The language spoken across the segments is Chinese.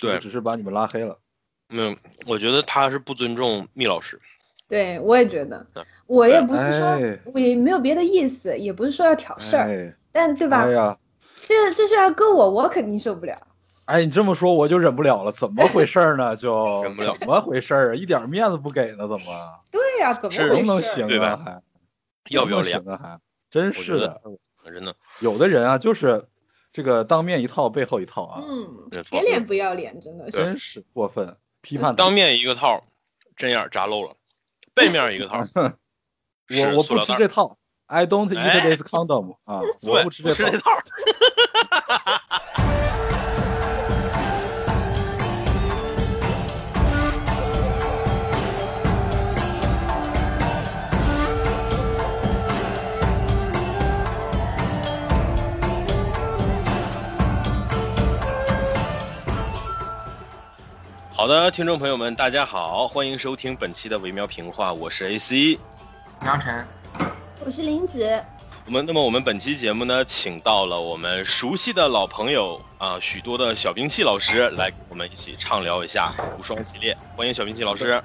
对，只是把你们拉黑了。没有，我觉得他是不尊重密老师。对，我也觉得，我也不是说，我也没有别的意思，也不是说要挑事儿，但对吧？哎呀，这这事要搁我，我肯定受不了。哎，你这么说我就忍不了了，怎么回事呢？就 忍不了，怎么回事啊？一点面子不给呢？怎么？对呀，怎么能能行啊？还要不要脸啊？还真是的，真的，有的人啊，就是这个当面一套，背后一套啊。嗯，铁脸不要脸，真的是，真是过分。批判当面一个套，针眼扎漏了。背面一个套，我我不吃这套，I don't eat this condom 啊，我不吃这套。好的，听众朋友们，大家好，欢迎收听本期的维喵评话，我是 AC，杨晨，我是林子。我们那么我们本期节目呢，请到了我们熟悉的老朋友啊，许多的小兵器老师来跟我们一起畅聊一下无双系列，欢迎小兵器老师。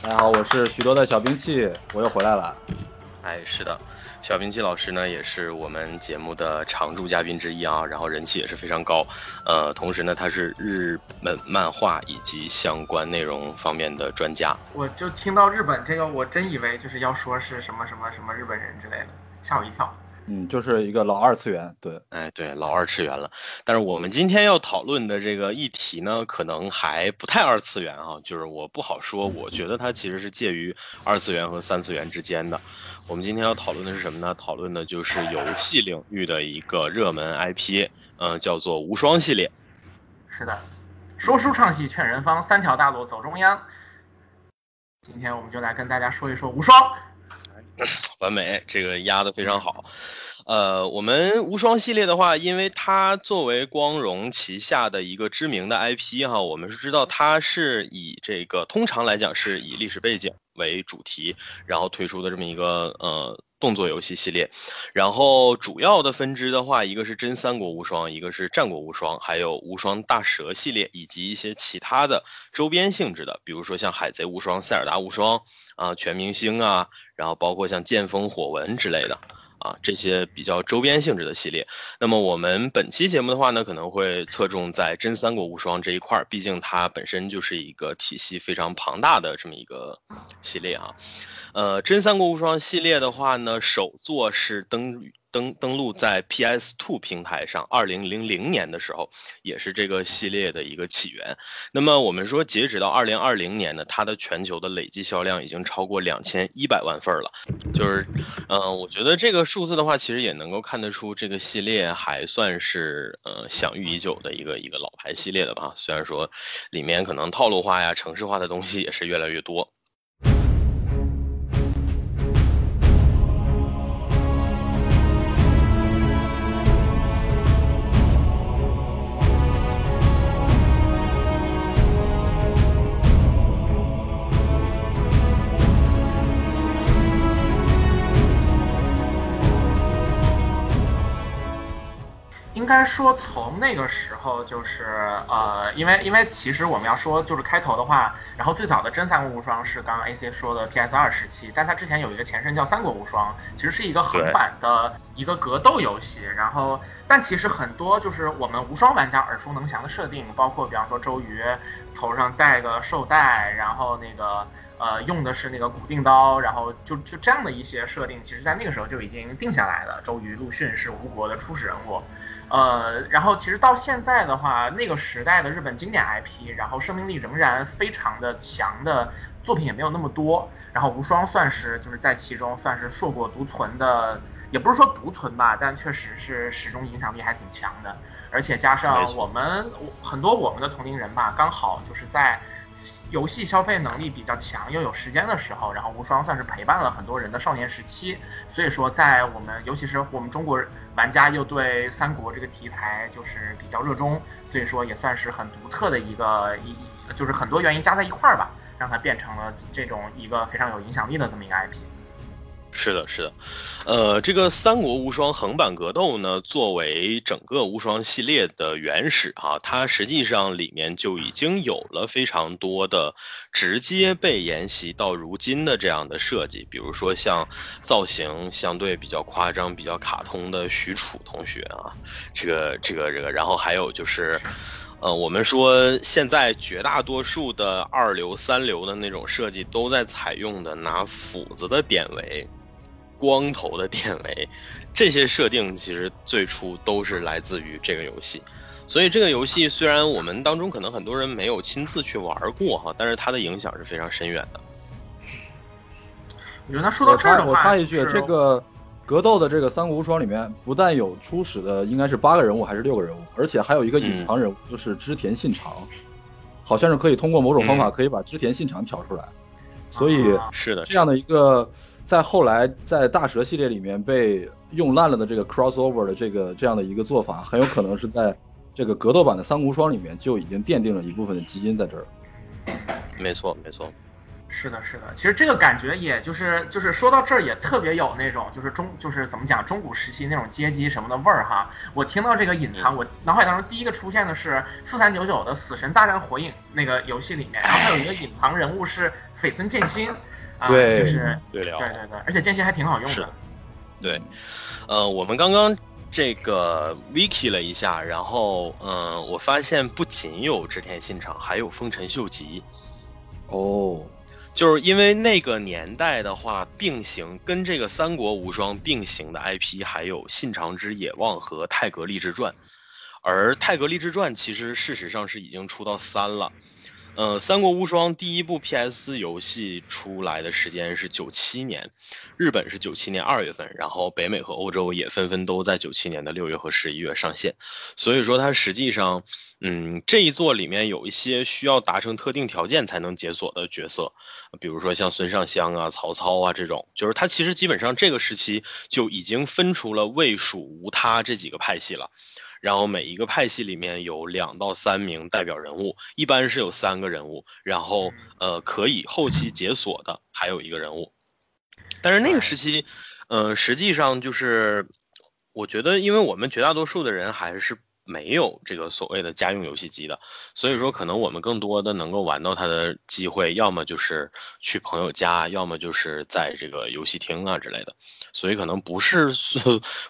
大家好，我是许多的小兵器，我又回来了。哎，是的。小兵器老师呢，也是我们节目的常驻嘉宾之一啊，然后人气也是非常高。呃，同时呢，他是日本漫画以及相关内容方面的专家。我就听到日本这个，我真以为就是要说是什么什么什么日本人之类的，吓我一跳。嗯，就是一个老二次元，对，哎，对，老二次元了。但是我们今天要讨论的这个议题呢，可能还不太二次元啊，就是我不好说。我觉得它其实是介于二次元和三次元之间的。我们今天要讨论的是什么呢？讨论的就是游戏领域的一个热门 IP，嗯，叫做无双系列。是的，说书唱戏劝人方，三条大路走中央。今天我们就来跟大家说一说无双。完美，这个压的非常好。呃，我们无双系列的话，因为它作为光荣旗下的一个知名的 IP 哈，我们是知道它是以这个通常来讲是以历史背景为主题，然后推出的这么一个呃。动作游戏系列，然后主要的分支的话，一个是真三国无双，一个是战国无双，还有无双大蛇系列，以及一些其他的周边性质的，比如说像海贼无双、塞尔达无双啊、全明星啊，然后包括像剑锋火纹之类的啊，这些比较周边性质的系列。那么我们本期节目的话呢，可能会侧重在真三国无双这一块儿，毕竟它本身就是一个体系非常庞大的这么一个系列啊。呃，真三国无双系列的话呢，首作是登登登录在 PS Two 平台上，二零零零年的时候，也是这个系列的一个起源。那么我们说，截止到二零二零年呢，它的全球的累计销量已经超过两千一百万份了。就是，嗯，我觉得这个数字的话，其实也能够看得出这个系列还算是呃享誉已久的一个一个老牌系列的吧。虽然说里面可能套路化呀、城市化的东西也是越来越多。该说，从那个时候就是呃，因为因为其实我们要说就是开头的话，然后最早的真三国无双是刚刚 AC 说的 PS 二时期，但它之前有一个前身叫三国无双，其实是一个横版的一个格斗游戏。然后，但其实很多就是我们无双玩家耳熟能详的设定，包括比方说周瑜头上戴个绶带，然后那个。呃，用的是那个古定刀，然后就就这样的一些设定，其实在那个时候就已经定下来了。周瑜、陆逊是吴国的初始人物，呃，然后其实到现在的话，那个时代的日本经典 IP，然后生命力仍然非常的强的作品也没有那么多。然后无双算是就是在其中算是硕果独存的，也不是说独存吧，但确实是始终影响力还挺强的。而且加上我们很多我们的同龄人吧，刚好就是在。游戏消费能力比较强又有时间的时候，然后无双算是陪伴了很多人的少年时期。所以说，在我们尤其是我们中国玩家又对三国这个题材就是比较热衷，所以说也算是很独特的一个一就是很多原因加在一块儿吧，让它变成了这种一个非常有影响力的这么一个 IP。是的，是的，呃，这个《三国无双》横版格斗呢，作为整个无双系列的原始啊，它实际上里面就已经有了非常多的直接被沿袭到如今的这样的设计，比如说像造型相对比较夸张、比较卡通的许褚同学啊，这个、这个、这个，然后还有就是。呃，我们说现在绝大多数的二流、三流的那种设计，都在采用的拿斧子的典韦、光头的典韦，这些设定其实最初都是来自于这个游戏。所以这个游戏虽然我们当中可能很多人没有亲自去玩过哈，但是它的影响是非常深远的。我觉得说到这儿的话，我插一句，这个。格斗的这个《三国无双》里面，不但有初始的，应该是八个人物还是六个人物，而且还有一个隐藏人物，就是织田信长，好像是可以通过某种方法可以把织田信长挑出来。所以是的，这样的一个在后来在大蛇系列里面被用烂了的这个 crossover 的这个这样的一个做法，很有可能是在这个格斗版的《三无双》里面就已经奠定了一部分的基因在这儿。没错，没错。是的，是的，其实这个感觉也就是就是说到这儿也特别有那种就是中就是怎么讲中古时期那种阶级什么的味儿哈。我听到这个隐藏，我脑海当中第一个出现的是四三九九的《死神大战火影》那个游戏里面，然后还有一个隐藏人物是绯村剑心，啊，就是对对对对，而且剑心还挺好用的。对，呃，我们刚刚这个 wiki 了一下，然后嗯，我发现不仅有织田信长，还有丰臣秀吉。哦。就是因为那个年代的话，并行跟这个《三国无双》并行的 IP 还有《信长之野望》和《泰格立志传》，而《泰格立志传》其实事实上是已经出到三了。呃，《三国无双》第一部 PS 游戏出来的时间是九七年，日本是九七年二月份，然后北美和欧洲也纷纷都在九七年的六月和十一月上线。所以说，它实际上，嗯，这一座里面有一些需要达成特定条件才能解锁的角色，比如说像孙尚香啊、曹操啊这种，就是它其实基本上这个时期就已经分出了魏、蜀、吴、他这几个派系了。然后每一个派系里面有两到三名代表人物，一般是有三个人物，然后呃可以后期解锁的还有一个人物。但是那个时期，呃，实际上就是我觉得，因为我们绝大多数的人还是。没有这个所谓的家用游戏机的，所以说可能我们更多的能够玩到它的机会，要么就是去朋友家，要么就是在这个游戏厅啊之类的，所以可能不是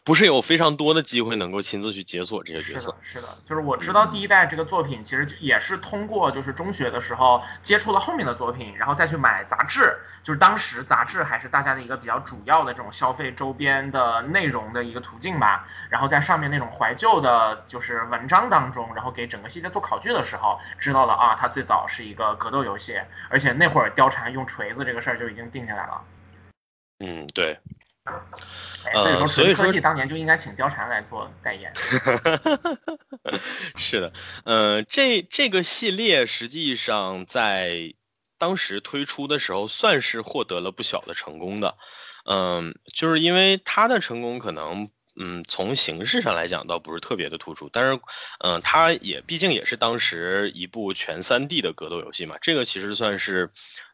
不是有非常多的机会能够亲自去解锁这些角色。是的，就是我知道第一代这个作品其实也是通过就是中学的时候接触了后面的作品，然后再去买杂志，就是当时杂志还是大家的一个比较主要的这种消费周边的内容的一个途径吧，然后在上面那种怀旧的，就是。是文章当中，然后给整个系列做考据的时候，知道了啊，它最早是一个格斗游戏，而且那会儿貂蝉用锤子这个事儿就已经定下来了。嗯，对。所以说，所以科技当年就应该请貂蝉来做代言。是的，呃，这这个系列实际上在当时推出的时候，算是获得了不小的成功的。嗯，就是因为它的成功可能。嗯，从形式上来讲倒不是特别的突出，但是，嗯，它也毕竟也是当时一部全三 D 的格斗游戏嘛，这个其实算是。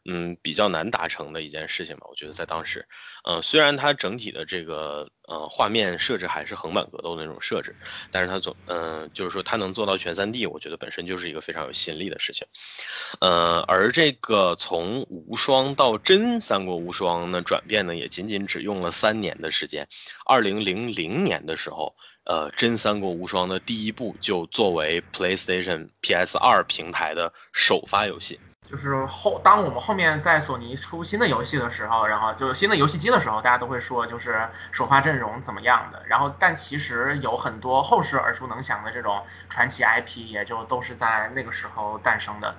嗯，比较难达成的一件事情吧，我觉得在当时，嗯，虽然它整体的这个呃画面设置还是横版格斗那种设置，但是它总嗯就是说它能做到全三 D，我觉得本身就是一个非常有吸引力的事情，呃，而这个从无双到真三国无双呢转变呢也仅仅只用了三年的时间，二零零零年的时候，呃，真三国无双的第一部就作为 PlayStation PS 二平台的首发游戏。就是后，当我们后面在索尼出新的游戏的时候，然后就新的游戏机的时候，大家都会说就是首发阵容怎么样的。然后，但其实有很多后世耳熟能详的这种传奇 IP，也就都是在那个时候诞生的。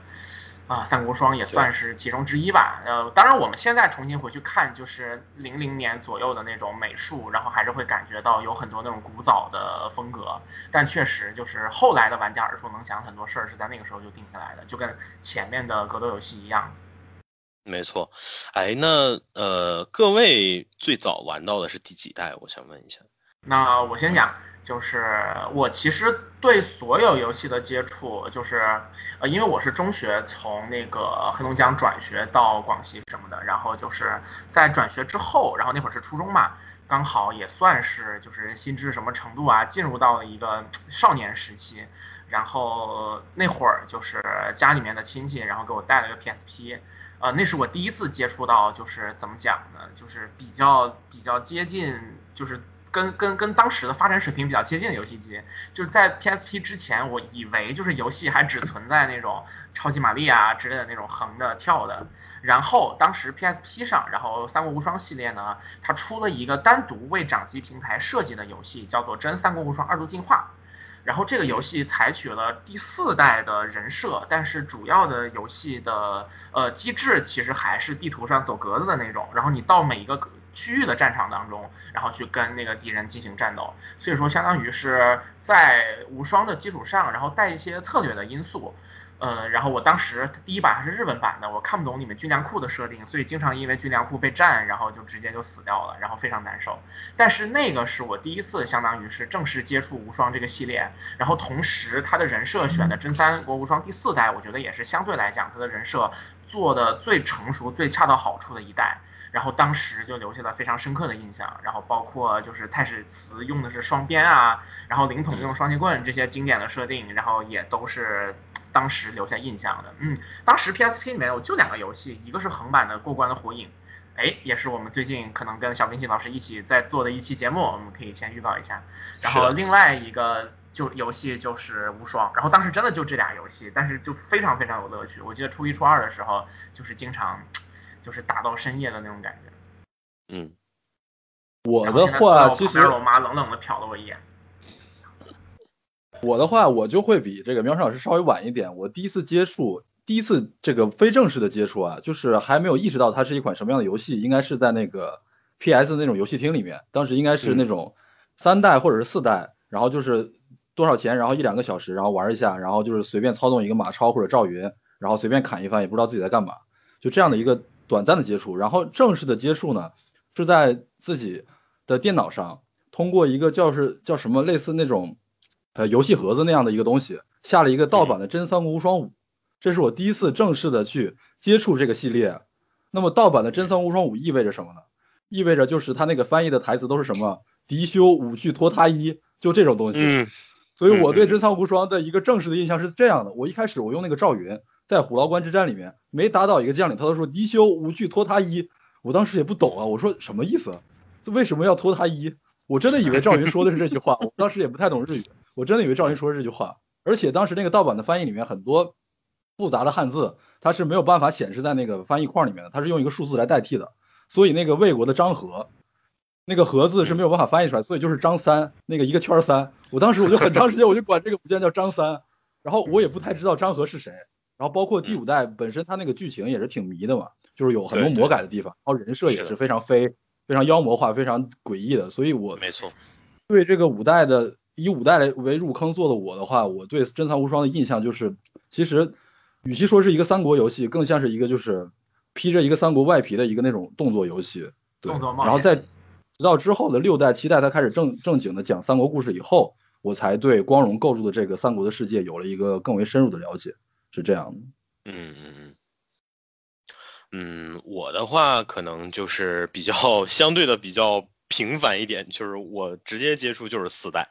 啊，三国双也算是其中之一吧。呃，当然我们现在重新回去看，就是零零年左右的那种美术，然后还是会感觉到有很多那种古早的风格。但确实就是后来的玩家耳熟能详，很多事儿是在那个时候就定下来的，就跟前面的格斗游戏一样。没错。哎，那呃，各位最早玩到的是第几代？我想问一下。那我先讲。就是我其实对所有游戏的接触，就是呃，因为我是中学从那个黑龙江转学到广西什么的，然后就是在转学之后，然后那会儿是初中嘛，刚好也算是就是心智什么程度啊，进入到了一个少年时期，然后那会儿就是家里面的亲戚，然后给我带了个 PSP，呃，那是我第一次接触到，就是怎么讲呢，就是比较比较接近，就是。跟跟跟当时的发展水平比较接近的游戏机，就是在 PSP 之前，我以为就是游戏还只存在那种超级玛丽啊之类的那种横的跳的。然后当时 PSP 上，然后三国无双系列呢，它出了一个单独为掌机平台设计的游戏，叫做《真三国无双二度进化》。然后这个游戏采取了第四代的人设，但是主要的游戏的呃机制其实还是地图上走格子的那种。然后你到每一个格。区域的战场当中，然后去跟那个敌人进行战斗，所以说相当于是在无双的基础上，然后带一些策略的因素。呃，然后我当时第一版还是日文版的，我看不懂你们军粮库的设定，所以经常因为军粮库被占，然后就直接就死掉了，然后非常难受。但是那个是我第一次，相当于是正式接触无双这个系列，然后同时他的人设选的真三国无双第四代，我觉得也是相对来讲他的人设做的最成熟、最恰到好处的一代。然后当时就留下了非常深刻的印象，然后包括就是太史慈用的是双鞭啊，然后灵统用双截棍这些经典的设定，然后也都是当时留下印象的。嗯，当时 PSP 里面我就两个游戏，一个是横版的过关的火影，哎，也是我们最近可能跟小冰心老师一起在做的一期节目，我们可以先预告一下。然后另外一个就游戏就是无双，然后当时真的就这俩游戏，但是就非常非常有乐趣。我记得初一初二的时候就是经常。就是打到深夜的那种感觉，嗯，我的话其实我妈冷冷的瞟了我一眼。我的话我就会比这个喵生老师稍微晚一点。我第一次接触，第一次这个非正式的接触啊，就是还没有意识到它是一款什么样的游戏，应该是在那个 PS 那种游戏厅里面，当时应该是那种三代或者是四代，然后就是多少钱，然后一两个小时，然后玩一下，然后就是随便操纵一个马超或者赵云，然后随便砍一番，也不知道自己在干嘛，就这样的一个。短暂的接触，然后正式的接触呢，是在自己的电脑上，通过一个叫是叫什么类似那种，呃游戏盒子那样的一个东西，下了一个盗版的《真三国无双五》，这是我第一次正式的去接触这个系列。那么盗版的《真三国无双五》意味着什么呢？意味着就是他那个翻译的台词都是什么“敌修五去脱他衣”，就这种东西。所以我对《真三国无双》的一个正式的印象是这样的：我一开始我用那个赵云。在虎牢关之战里面，没打倒一个将领，他都说敌修无惧脱他衣。我当时也不懂啊，我说什么意思？这为什么要脱他衣？我真的以为赵云说的是这句话。我当时也不太懂日语，我真的以为赵云说是这句话。而且当时那个盗版的翻译里面很多复杂的汉字，它是没有办法显示在那个翻译框里面的，它是用一个数字来代替的。所以那个魏国的张合，那个和字是没有办法翻译出来，所以就是张三那个一个圈三。我当时我就很长时间我就管这个武将叫张三，然后我也不太知道张合是谁。然后包括第五代本身，它那个剧情也是挺迷的嘛，就是有很多魔改的地方，然后人设也是非常非非常妖魔化、非常诡异的。所以我没错，对这个五代的以五代来为入坑做的我的话，我对《真藏无双》的印象就是，其实与其说是一个三国游戏，更像是一个就是披着一个三国外皮的一个那种动作游戏。对，然后在直到之后的六代、七代，它开始正正经的讲三国故事以后，我才对光荣构筑的这个三国的世界有了一个更为深入的了解。是这样的，嗯嗯嗯，嗯，我的话可能就是比较 相对的比较平凡一点，就是我直接接触就是四代，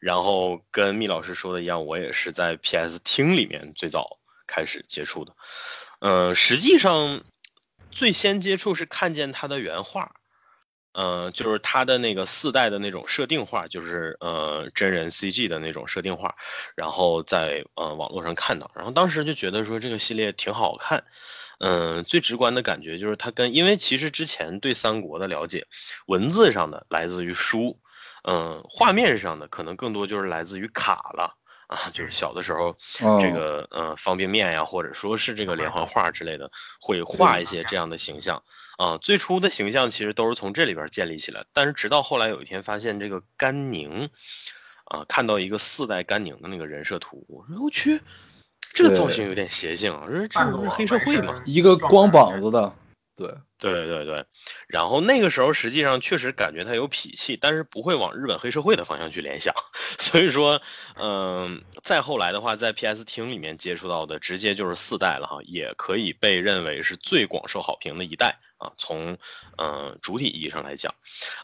然后跟密老师说的一样，我也是在 PS 厅里面最早开始接触的，嗯，实际上最先接触是看见他的原画。嗯，就是他的那个四代的那种设定画，就是呃真人 CG 的那种设定画，然后在呃网络上看到，然后当时就觉得说这个系列挺好看，嗯，最直观的感觉就是它跟，因为其实之前对三国的了解，文字上的来自于书，嗯，画面上的可能更多就是来自于卡了。啊，就是小的时候，这个呃方便面呀，或者说是这个连环画之类的，会画一些这样的形象啊。最初的形象其实都是从这里边建立起来，但是直到后来有一天发现这个甘宁，啊，看到一个四代甘宁的那个人设图，我说我去，这个造型有点邪性啊，我说这不是黑社会吗？一个光膀子的。对对对对，然后那个时候实际上确实感觉他有脾气，但是不会往日本黑社会的方向去联想。所以说，嗯，再后来的话，在 PS 厅里面接触到的，直接就是四代了哈，也可以被认为是最广受好评的一代。啊，从嗯主体意义上来讲，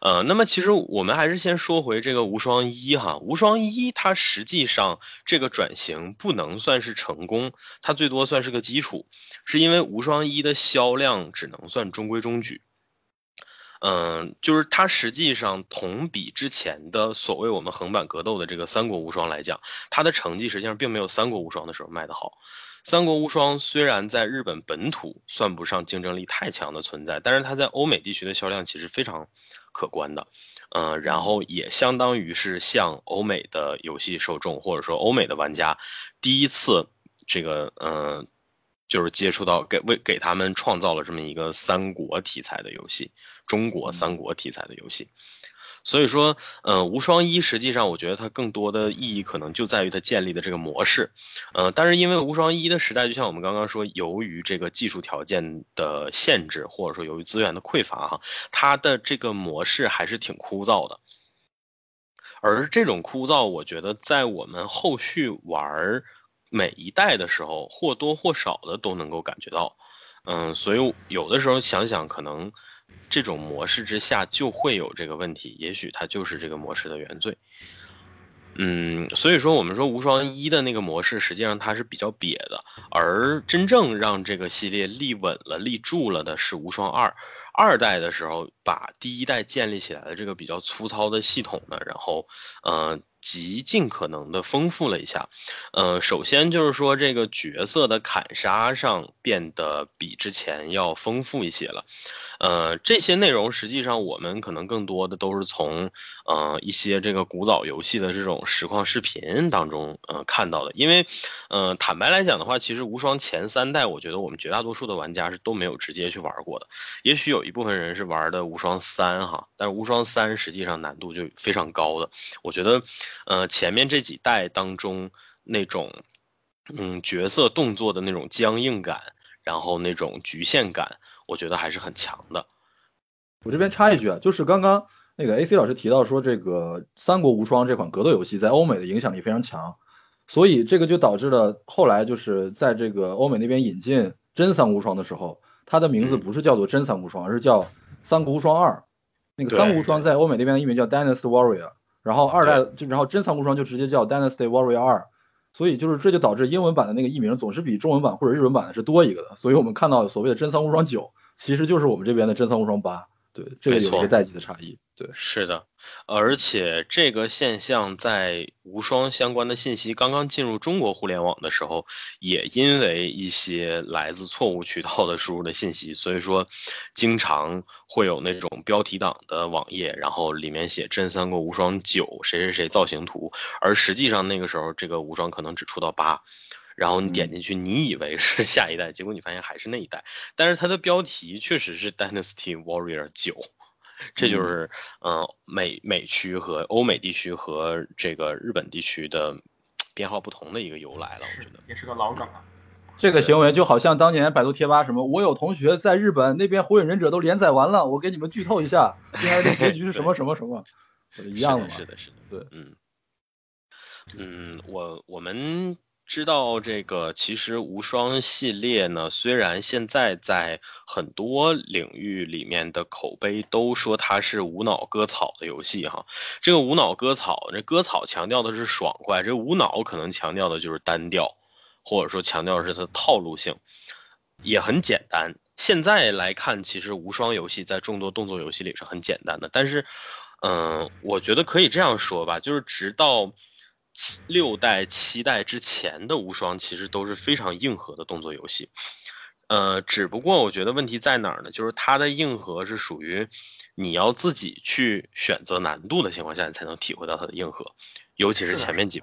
呃，那么其实我们还是先说回这个无双一哈，无双一它实际上这个转型不能算是成功，它最多算是个基础，是因为无双一的销量只能算中规中矩，嗯，就是它实际上同比之前的所谓我们横版格斗的这个三国无双来讲，它的成绩实际上并没有三国无双的时候卖得好。三国无双虽然在日本本土算不上竞争力太强的存在，但是它在欧美地区的销量其实非常可观的，嗯，然后也相当于是向欧美的游戏受众或者说欧美的玩家第一次这个嗯，就是接触到给为给他们创造了这么一个三国题材的游戏，中国三国题材的游戏。所以说，呃，无双一实际上，我觉得它更多的意义可能就在于它建立的这个模式，呃，但是因为无双一的时代，就像我们刚刚说，由于这个技术条件的限制，或者说由于资源的匮乏，哈，它的这个模式还是挺枯燥的。而这种枯燥，我觉得在我们后续玩每一代的时候，或多或少的都能够感觉到，嗯，所以有的时候想想，可能。这种模式之下就会有这个问题，也许它就是这个模式的原罪。嗯，所以说我们说无双一的那个模式，实际上它是比较瘪的，而真正让这个系列立稳了、立住了的是无双二。二代的时候，把第一代建立起来的这个比较粗糙的系统呢，然后，呃，极尽可能的丰富了一下。呃，首先就是说这个角色的砍杀上变得比之前要丰富一些了。呃，这些内容实际上我们可能更多的都是从呃一些这个古早游戏的这种实况视频当中呃看到的。因为，呃，坦白来讲的话，其实无双前三代，我觉得我们绝大多数的玩家是都没有直接去玩过的。也许有一部分人是玩的无双三哈，但是无双三实际上难度就非常高的。我觉得，呃，前面这几代当中那种嗯角色动作的那种僵硬感，然后那种局限感。我觉得还是很强的。我这边插一句啊，就是刚刚那个 AC 老师提到说，这个《三国无双》这款格斗游戏在欧美的影响力非常强，所以这个就导致了后来就是在这个欧美那边引进《真三国无双》的时候，它的名字不是叫做《真三国无双》，而是叫《三国无双二》。那个《三国无双》在欧美那边的译名叫《Dynasty Warrior》，然后二代就然后《真三国无双》就直接叫《Dynasty Warrior 二》。所以就是这就导致英文版的那个译名总是比中文版或者日文版的是多一个的，所以我们看到所谓的真三无双九，其实就是我们这边的真三无双八。对，这个有一个代际的差异。对，是的，而且这个现象在无双相关的信息刚刚进入中国互联网的时候，也因为一些来自错误渠道的输入的信息，所以说经常会有那种标题党的网页，然后里面写真三国无双九谁谁谁造型图，而实际上那个时候这个无双可能只出到八，然后你点进去，你以为是下一代，结果你发现还是那一代，但是它的标题确实是 Dynasty Warrior 九。这就是，嗯，美美区和欧美地区和这个日本地区的编号不同的一个由来了。我觉得也是个老梗了。这个行为就好像当年百度贴吧什么，我有同学在日本那边《火影忍者》都连载完了，我给你们剧透一下，接下来的结局是什么什么什么，一样的是的，是的，对，嗯，嗯，我我们。知道这个，其实无双系列呢，虽然现在在很多领域里面的口碑都说它是无脑割草的游戏哈，这个无脑割草，这割草强调的是爽快，这无脑可能强调的就是单调，或者说强调的是它的套路性，也很简单。现在来看，其实无双游戏在众多动作游戏里是很简单的，但是，嗯，我觉得可以这样说吧，就是直到。六代、七代之前的无双其实都是非常硬核的动作游戏，呃，只不过我觉得问题在哪儿呢？就是它的硬核是属于你要自己去选择难度的情况下，你才能体会到它的硬核，尤其是前面几，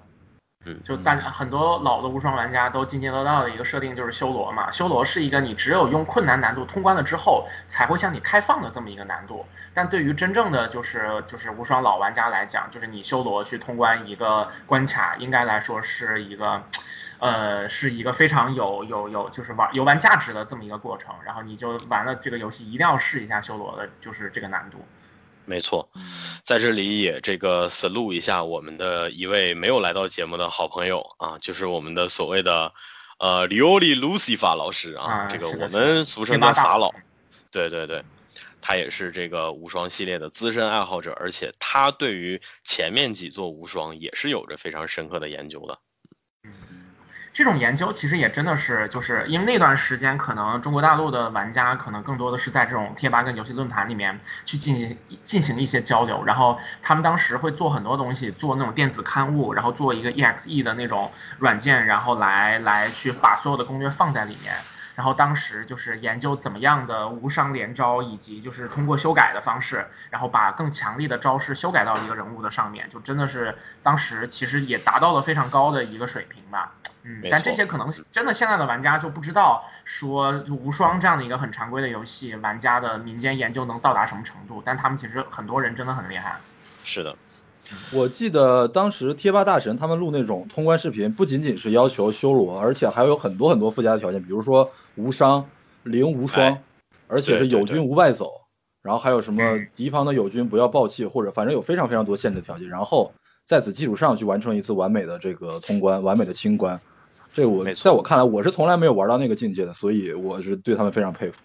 就大家很多老的无双玩家都津津乐道的一个设定就是修罗嘛，修罗是一个你只有用困难难度通关了之后才会向你开放的这么一个难度。但对于真正的就是就是无双老玩家来讲，就是你修罗去通关一个关卡，应该来说是一个，呃，是一个非常有有有就是玩游玩价值的这么一个过程。然后你就玩了这个游戏，一定要试一下修罗的，就是这个难度。没错，在这里也这个 salute 一下我们的一位没有来到节目的好朋友啊，就是我们的所谓的呃 Lioli Lucifer 老师啊，这个我们俗称的法老，对对对，他也是这个无双系列的资深爱好者，而且他对于前面几座无双也是有着非常深刻的研究的。这种研究其实也真的是，就是因为那段时间，可能中国大陆的玩家可能更多的是在这种贴吧跟游戏论坛里面去进行进行一些交流，然后他们当时会做很多东西，做那种电子刊物，然后做一个 EXE 的那种软件，然后来来去把所有的攻略放在里面。然后当时就是研究怎么样的无伤连招，以及就是通过修改的方式，然后把更强力的招式修改到一个人物的上面，就真的是当时其实也达到了非常高的一个水平吧。嗯，但这些可能真的现在的玩家就不知道，说无双这样的一个很常规的游戏，玩家的民间研究能到达什么程度？但他们其实很多人真的很厉害。是的。我记得当时贴吧大神他们录那种通关视频，不仅仅是要求修罗，而且还有很多很多附加的条件，比如说无伤、零无双，而且是友军无败走，然后还有什么敌方的友军不要爆气，或者反正有非常非常多限制条件，然后在此基础上去完成一次完美的这个通关，完美的清关。这我在我看来，我是从来没有玩到那个境界的，所以我是对他们非常佩服。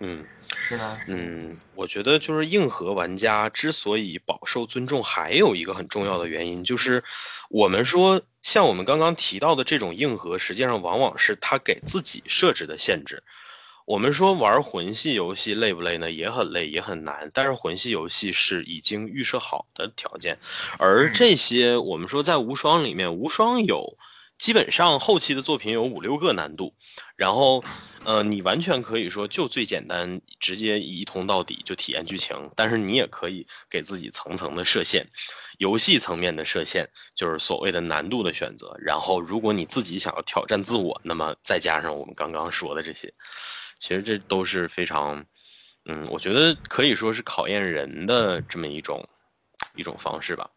嗯，是的，嗯，我觉得就是硬核玩家之所以饱受尊重，还有一个很重要的原因，就是我们说像我们刚刚提到的这种硬核，实际上往往是他给自己设置的限制。我们说玩魂系游戏累不累呢？也很累，也很难。但是魂系游戏是已经预设好的条件，而这些我们说在无双里面，无双有。基本上后期的作品有五六个难度，然后，呃，你完全可以说就最简单，直接一通到底就体验剧情。但是你也可以给自己层层的设限，游戏层面的设限就是所谓的难度的选择。然后，如果你自己想要挑战自我，那么再加上我们刚刚说的这些，其实这都是非常，嗯，我觉得可以说是考验人的这么一种一种方式吧。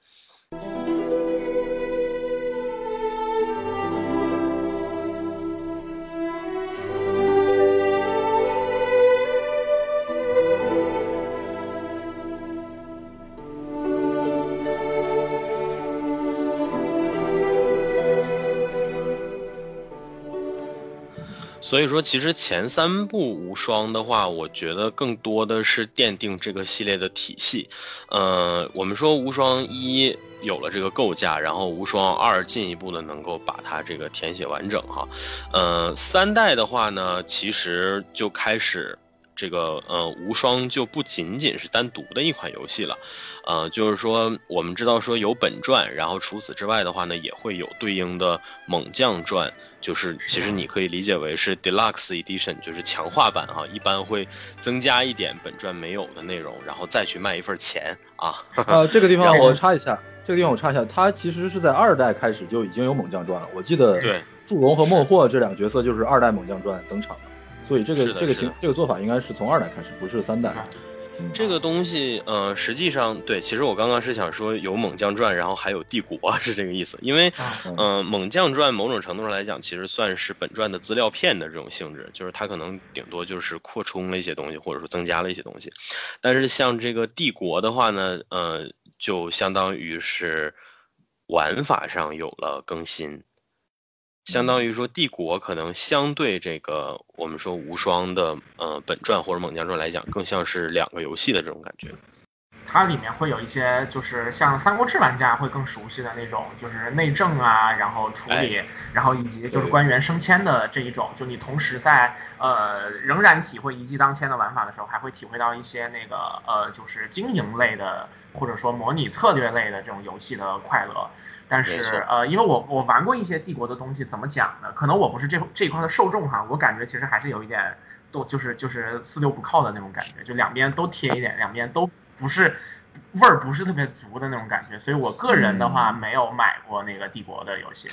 所以说，其实前三部无双的话，我觉得更多的是奠定这个系列的体系。呃，我们说无双一有了这个构架，然后无双二进一步的能够把它这个填写完整哈。呃，三代的话呢，其实就开始。这个呃，无双就不仅仅是单独的一款游戏了，呃，就是说我们知道说有本传，然后除此之外的话呢，也会有对应的猛将传，就是其实你可以理解为是 Deluxe Edition，就是强化版哈，一般会增加一点本传没有的内容，然后再去卖一份钱啊。呃，这个地方我插一下，这个地方我插一下，它其实是在二代开始就已经有猛将传了，我记得对祝融和孟获这两个角色就是二代猛将传登场的。所以这个这个情这个做法应该是从二代开始，不是三代。这个东西，呃，实际上对，其实我刚刚是想说有猛将传，然后还有帝国是这个意思。因为，嗯，猛将传某种程度上来讲，其实算是本传的资料片的这种性质，就是它可能顶多就是扩充了一些东西，或者说增加了一些东西。但是像这个帝国的话呢，呃，就相当于是玩法上有了更新。相当于说，帝国可能相对这个我们说无双的呃本传或者猛将传来讲，更像是两个游戏的这种感觉。它里面会有一些，就是像三国志玩家会更熟悉的那种，就是内政啊，然后处理，然后以及就是官员升迁的这一种。就你同时在呃仍然体会一骑当千的玩法的时候，还会体会到一些那个呃就是经营类的或者说模拟策略类的这种游戏的快乐。但是呃，因为我我玩过一些帝国的东西，怎么讲呢？可能我不是这这一块的受众哈，我感觉其实还是有一点都就是就是四六不靠的那种感觉，就两边都贴一点，两边都不是味儿不是特别足的那种感觉，所以我个人的话没有买过那个帝国的游戏。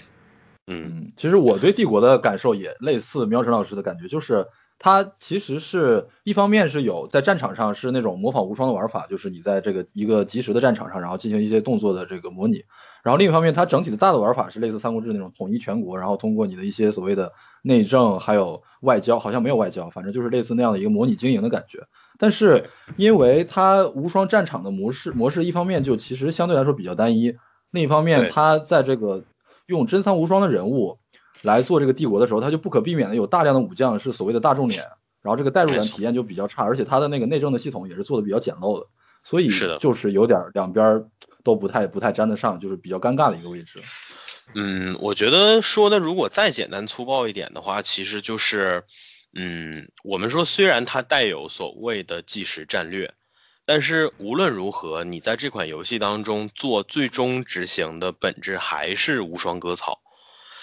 嗯，其实我对帝国的感受也类似苗晨老师的感觉，就是它其实是一方面是有在战场上是那种模仿无双的玩法，就是你在这个一个即时的战场上，然后进行一些动作的这个模拟。然后另一方面，它整体的大的玩法是类似三国志那种统一全国，然后通过你的一些所谓的内政还有外交，好像没有外交，反正就是类似那样的一个模拟经营的感觉。但是因为它无双战场的模式模式，一方面就其实相对来说比较单一，另一方面它在这个用真三无双的人物来做这个帝国的时候，它就不可避免的有大量的武将是所谓的大众脸，然后这个代入感体验就比较差，而且它的那个内政的系统也是做的比较简陋的，所以就是有点两边都不太不太沾得上，就是比较尴尬的一个位置。嗯，我觉得说的如果再简单粗暴一点的话，其实就是。嗯，我们说虽然它带有所谓的计时战略，但是无论如何，你在这款游戏当中做最终执行的本质还是无双割草。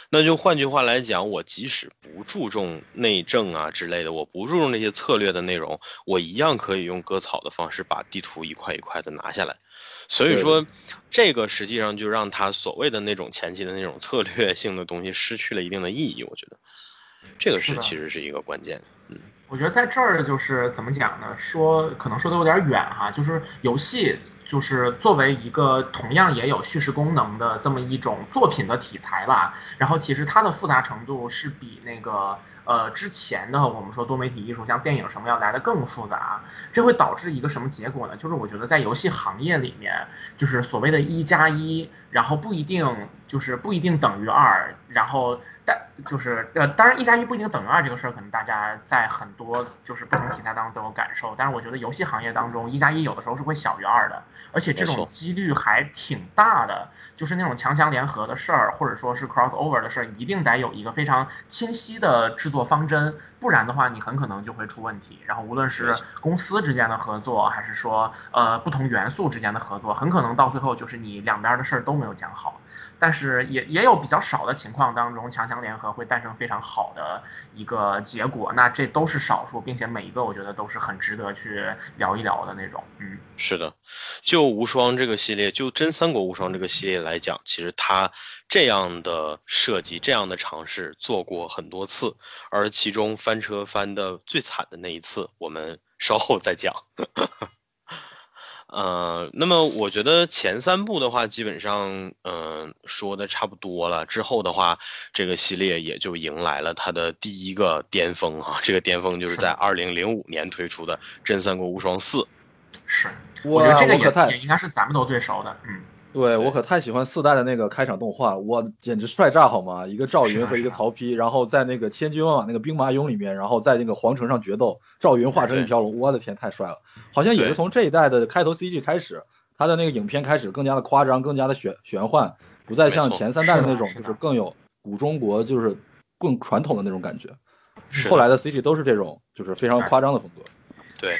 那就换句话来讲，我即使不注重内政啊之类的，我不注重那些策略的内容，我一样可以用割草的方式把地图一块一块的拿下来。所以说，这个实际上就让他所谓的那种前期的那种策略性的东西失去了一定的意义。我觉得。这个是其实是一个关键，嗯，我觉得在这儿就是怎么讲呢？说可能说的有点远哈，就是游戏就是作为一个同样也有叙事功能的这么一种作品的题材吧，然后其实它的复杂程度是比那个呃之前的我们说多媒体艺术像电影什么要来的更复杂，这会导致一个什么结果呢？就是我觉得在游戏行业里面，就是所谓的一加一，然后不一定就是不一定等于二，然后。但就是呃，当然一加一不一定等于二这个事儿，可能大家在很多就是不同题材当中都有感受。但是我觉得游戏行业当中一加一有的时候是会小于二的，而且这种几率还挺大的。就是那种强强联合的事儿，或者说是 cross over 的事儿，一定得有一个非常清晰的制作方针，不然的话你很可能就会出问题。然后无论是公司之间的合作，还是说呃不同元素之间的合作，很可能到最后就是你两边的事儿都没有讲好。但是也也有比较少的情况当中，强强联合会诞生非常好的一个结果。那这都是少数，并且每一个我觉得都是很值得去聊一聊的那种。嗯，是的，就无双这个系列，就真三国无双这个系列来讲，其实它这样的设计、这样的尝试做过很多次，而其中翻车翻的最惨的那一次，我们稍后再讲。呃，那么我觉得前三部的话，基本上嗯说的差不多了。之后的话，这个系列也就迎来了它的第一个巅峰啊。这个巅峰就是在二零零五年推出的《真三国无双四》。是，我觉得这个也也应该是咱们都最熟的，嗯。对我可太喜欢四代的那个开场动画，我简直帅炸好吗？一个赵云和一个曹丕，然后在那个千军万马那个兵马俑里面，然后在那个皇城上决斗，赵云化成一条龙，我的天，太帅了！好像也是从这一代的开头 CG 开始，他的那个影片开始更加的夸张，更加的玄玄幻，不再像前三代的那种，就是更有古中国，就是更传统的那种感觉。后来的 CG 都是这种，就是非常夸张的风格。对。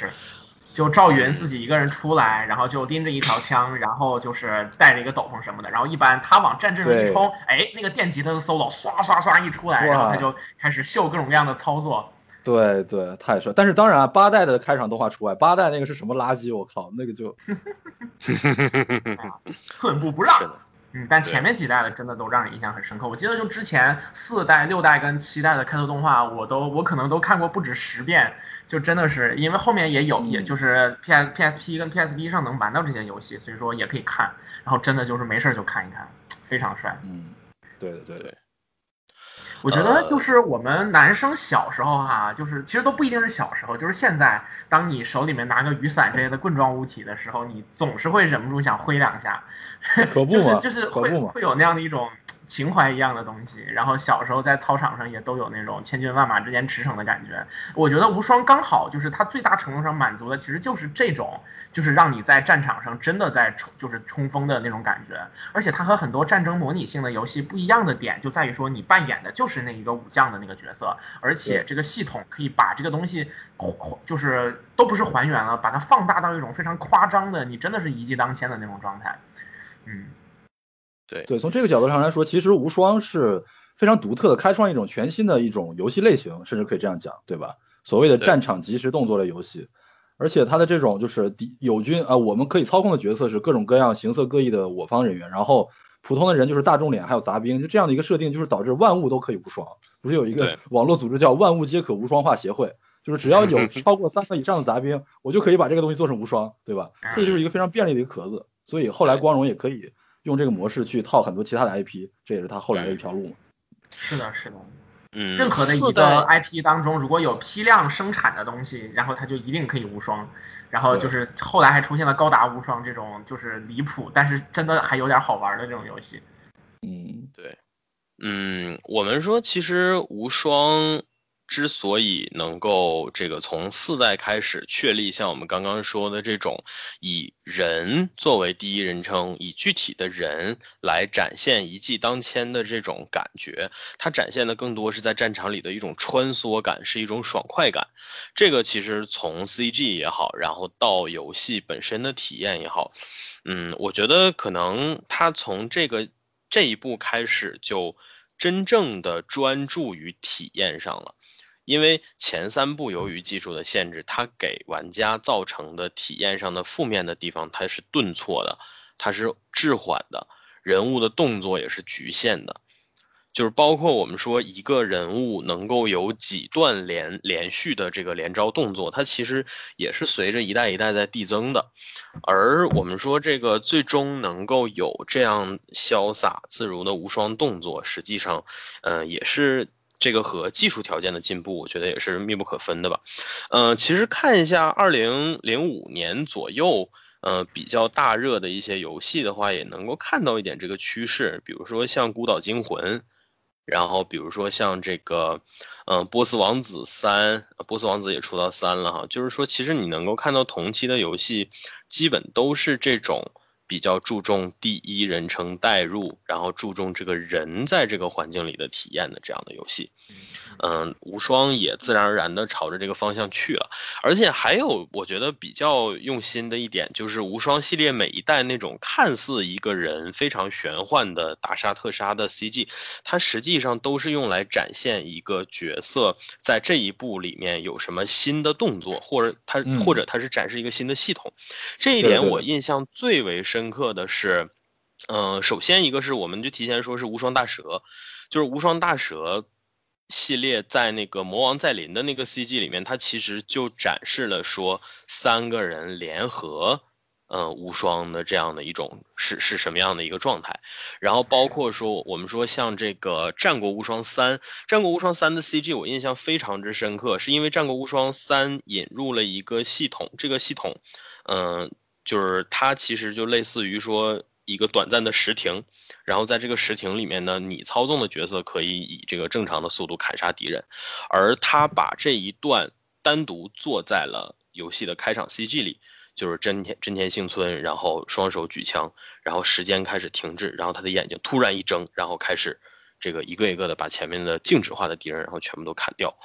就赵云自己一个人出来，然后就拎着一条枪，然后就是带着一个斗篷什么的，然后一般他往战阵上一冲，哎，那个电吉他的 solo 刷刷刷一出来，然后他就开始秀各种各样的操作。对对，太帅！但是当然啊，八代的开场动画除外，八代那个是什么垃圾？我靠，那个就 寸步不让。嗯，但前面几代的真的都让人印象很深刻。我记得就之前四代、六代跟七代的开头动画，我都我可能都看过不止十遍。就真的是因为后面也有，也就是 P S P S P 跟 P S P 上能玩到这些游戏，所以说也可以看。然后真的就是没事就看一看，非常帅。嗯，对的对对。我觉得就是我们男生小时候哈，就是其实都不一定是小时候，就是现在，当你手里面拿个雨伞这类的棍状物体的时候，你总是会忍不住想挥两下，就是就是会会有那样的一种。情怀一样的东西，然后小时候在操场上也都有那种千军万马之间驰骋的感觉。我觉得无双刚好就是它最大程度上满足的，其实就是这种，就是让你在战场上真的在冲，就是冲锋的那种感觉。而且它和很多战争模拟性的游戏不一样的点，就在于说你扮演的就是那一个武将的那个角色，而且这个系统可以把这个东西，就是都不是还原了，把它放大到一种非常夸张的，你真的是一骑当千的那种状态，嗯。对对，从这个角度上来说，其实无双是非常独特的，开创一种全新的一种游戏类型，甚至可以这样讲，对吧？所谓的战场即时动作类游戏，而且它的这种就是敌友军啊，我们可以操控的角色是各种各样、形色各异的我方人员，然后普通的人就是大众脸，还有杂兵，就这样的一个设定，就是导致万物都可以无双。不是有一个网络组织叫“万物皆可无双化协会”，就是只要有 超过三个以上的杂兵，我就可以把这个东西做成无双，对吧？这就是一个非常便利的一个壳子。所以后来光荣也可以用这个模式去套很多其他的 IP，这也是他后来的一条路嘛。是的，是的。嗯，任何的一个 IP 当中，如果有批量生产的东西，然后它就一定可以无双。然后就是后来还出现了高达无双这种，就是离谱，但是真的还有点好玩的这种游戏。嗯，对。嗯，我们说其实无双。之所以能够这个从四代开始确立，像我们刚刚说的这种以人作为第一人称，以具体的人来展现一骑当千的这种感觉，它展现的更多是在战场里的一种穿梭感，是一种爽快感。这个其实从 CG 也好，然后到游戏本身的体验也好，嗯，我觉得可能它从这个这一步开始就真正的专注于体验上了。因为前三部由于技术的限制，它给玩家造成的体验上的负面的地方，它是顿挫的，它是滞缓的，人物的动作也是局限的，就是包括我们说一个人物能够有几段连连续的这个连招动作，它其实也是随着一代一代在递增的，而我们说这个最终能够有这样潇洒自如的无双动作，实际上，嗯，也是。这个和技术条件的进步，我觉得也是密不可分的吧。嗯，其实看一下二零零五年左右，呃，比较大热的一些游戏的话，也能够看到一点这个趋势。比如说像《孤岛惊魂》，然后比如说像这个，嗯，《波斯王子三》，《波斯王子》也出到三了哈。就是说，其实你能够看到同期的游戏，基本都是这种。比较注重第一人称代入，然后注重这个人在这个环境里的体验的这样的游戏。嗯，无双也自然而然的朝着这个方向去了，而且还有我觉得比较用心的一点，就是无双系列每一代那种看似一个人非常玄幻的大杀特杀的 CG，它实际上都是用来展现一个角色在这一步里面有什么新的动作，或者它或者它是展示一个新的系统。这一点我印象最为深深刻的是，嗯，首先一个是我们就提前说是无双大蛇，就是无双大蛇。系列在那个魔王再临的那个 CG 里面，它其实就展示了说三个人联合，嗯，无双的这样的一种是是什么样的一个状态。然后包括说我们说像这个战国无双三，战国无双三的 CG 我印象非常之深刻，是因为战国无双三引入了一个系统，这个系统，嗯，就是它其实就类似于说。一个短暂的时停，然后在这个时停里面呢，你操纵的角色可以以这个正常的速度砍杀敌人，而他把这一段单独做在了游戏的开场 CG 里，就是真田真田幸村，然后双手举枪，然后时间开始停滞，然后他的眼睛突然一睁，然后开始这个一个一个的把前面的静止化的敌人然后全部都砍掉，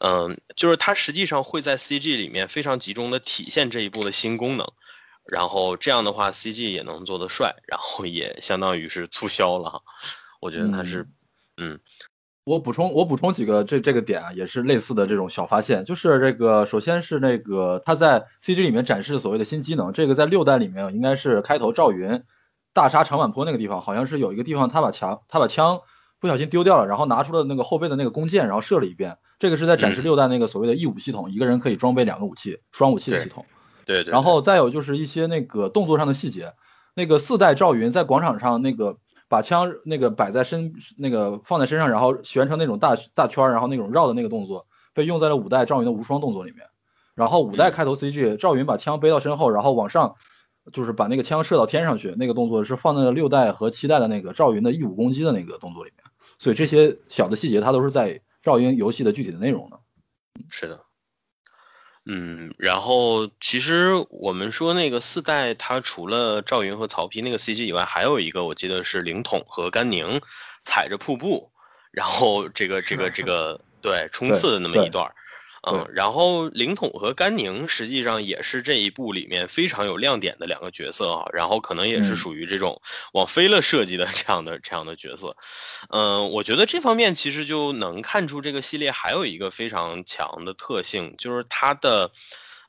嗯，就是他实际上会在 CG 里面非常集中的体现这一步的新功能。然后这样的话，CG 也能做得帅，然后也相当于是促销了哈。我觉得它是，嗯，我补充我补充几个这这个点啊，也是类似的这种小发现，就是这个首先是那个他在 CG 里面展示所谓的新机能，这个在六代里面应该是开头赵云大杀长坂坡那个地方，好像是有一个地方他把枪他把枪不小心丢掉了，然后拿出了那个后背的那个弓箭，然后射了一遍，这个是在展示六代那个所谓的义武系统，一个人可以装备两个武器，双武器的系统。对，对然后再有就是一些那个动作上的细节，那个四代赵云在广场上那个把枪那个摆在身那个放在身上，然后旋成那种大大圈，然后那种绕的那个动作被用在了五代赵云的无双动作里面。然后五代开头 CG 赵云把枪背到身后，然后往上就是把那个枪射到天上去，那个动作是放在了六代和七代的那个赵云的义武攻击的那个动作里面。所以这些小的细节它都是在赵云游戏的具体的内容的。是的。嗯，然后其实我们说那个四代，它除了赵云和曹丕那个 CG 以外，还有一个我记得是灵统和甘宁踩着瀑布，然后这个这个这个对冲刺的那么一段。嗯，然后灵统和甘宁实际上也是这一部里面非常有亮点的两个角色啊，然后可能也是属于这种往飞了设计的这样的这样的角色。嗯，我觉得这方面其实就能看出这个系列还有一个非常强的特性，就是它的，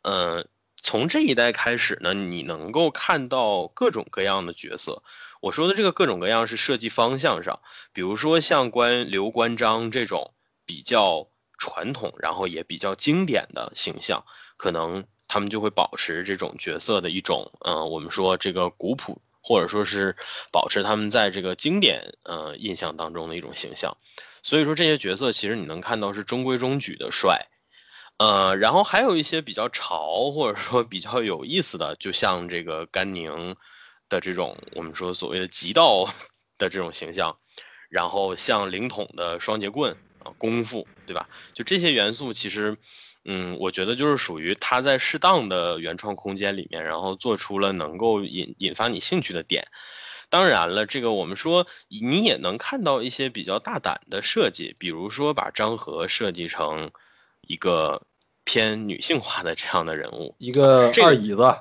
嗯，从这一代开始呢，你能够看到各种各样的角色。我说的这个各种各样是设计方向上，比如说像关刘关张这种比较传统，然后也比较经典的形象，可能他们就会保持这种角色的一种，嗯，我们说这个古朴，或者说是保持他们在这个经典，呃，印象当中的一种形象。所以说这些角色其实你能看到是中规中矩的帅，呃，然后还有一些比较潮或者说比较有意思的，就像这个甘宁。的这种我们说所谓的极道的这种形象，然后像灵统的双节棍功夫，对吧？就这些元素，其实，嗯，我觉得就是属于他在适当的原创空间里面，然后做出了能够引引发你兴趣的点。当然了，这个我们说你也能看到一些比较大胆的设计，比如说把张和设计成一个偏女性化的这样的人物，一个二椅子。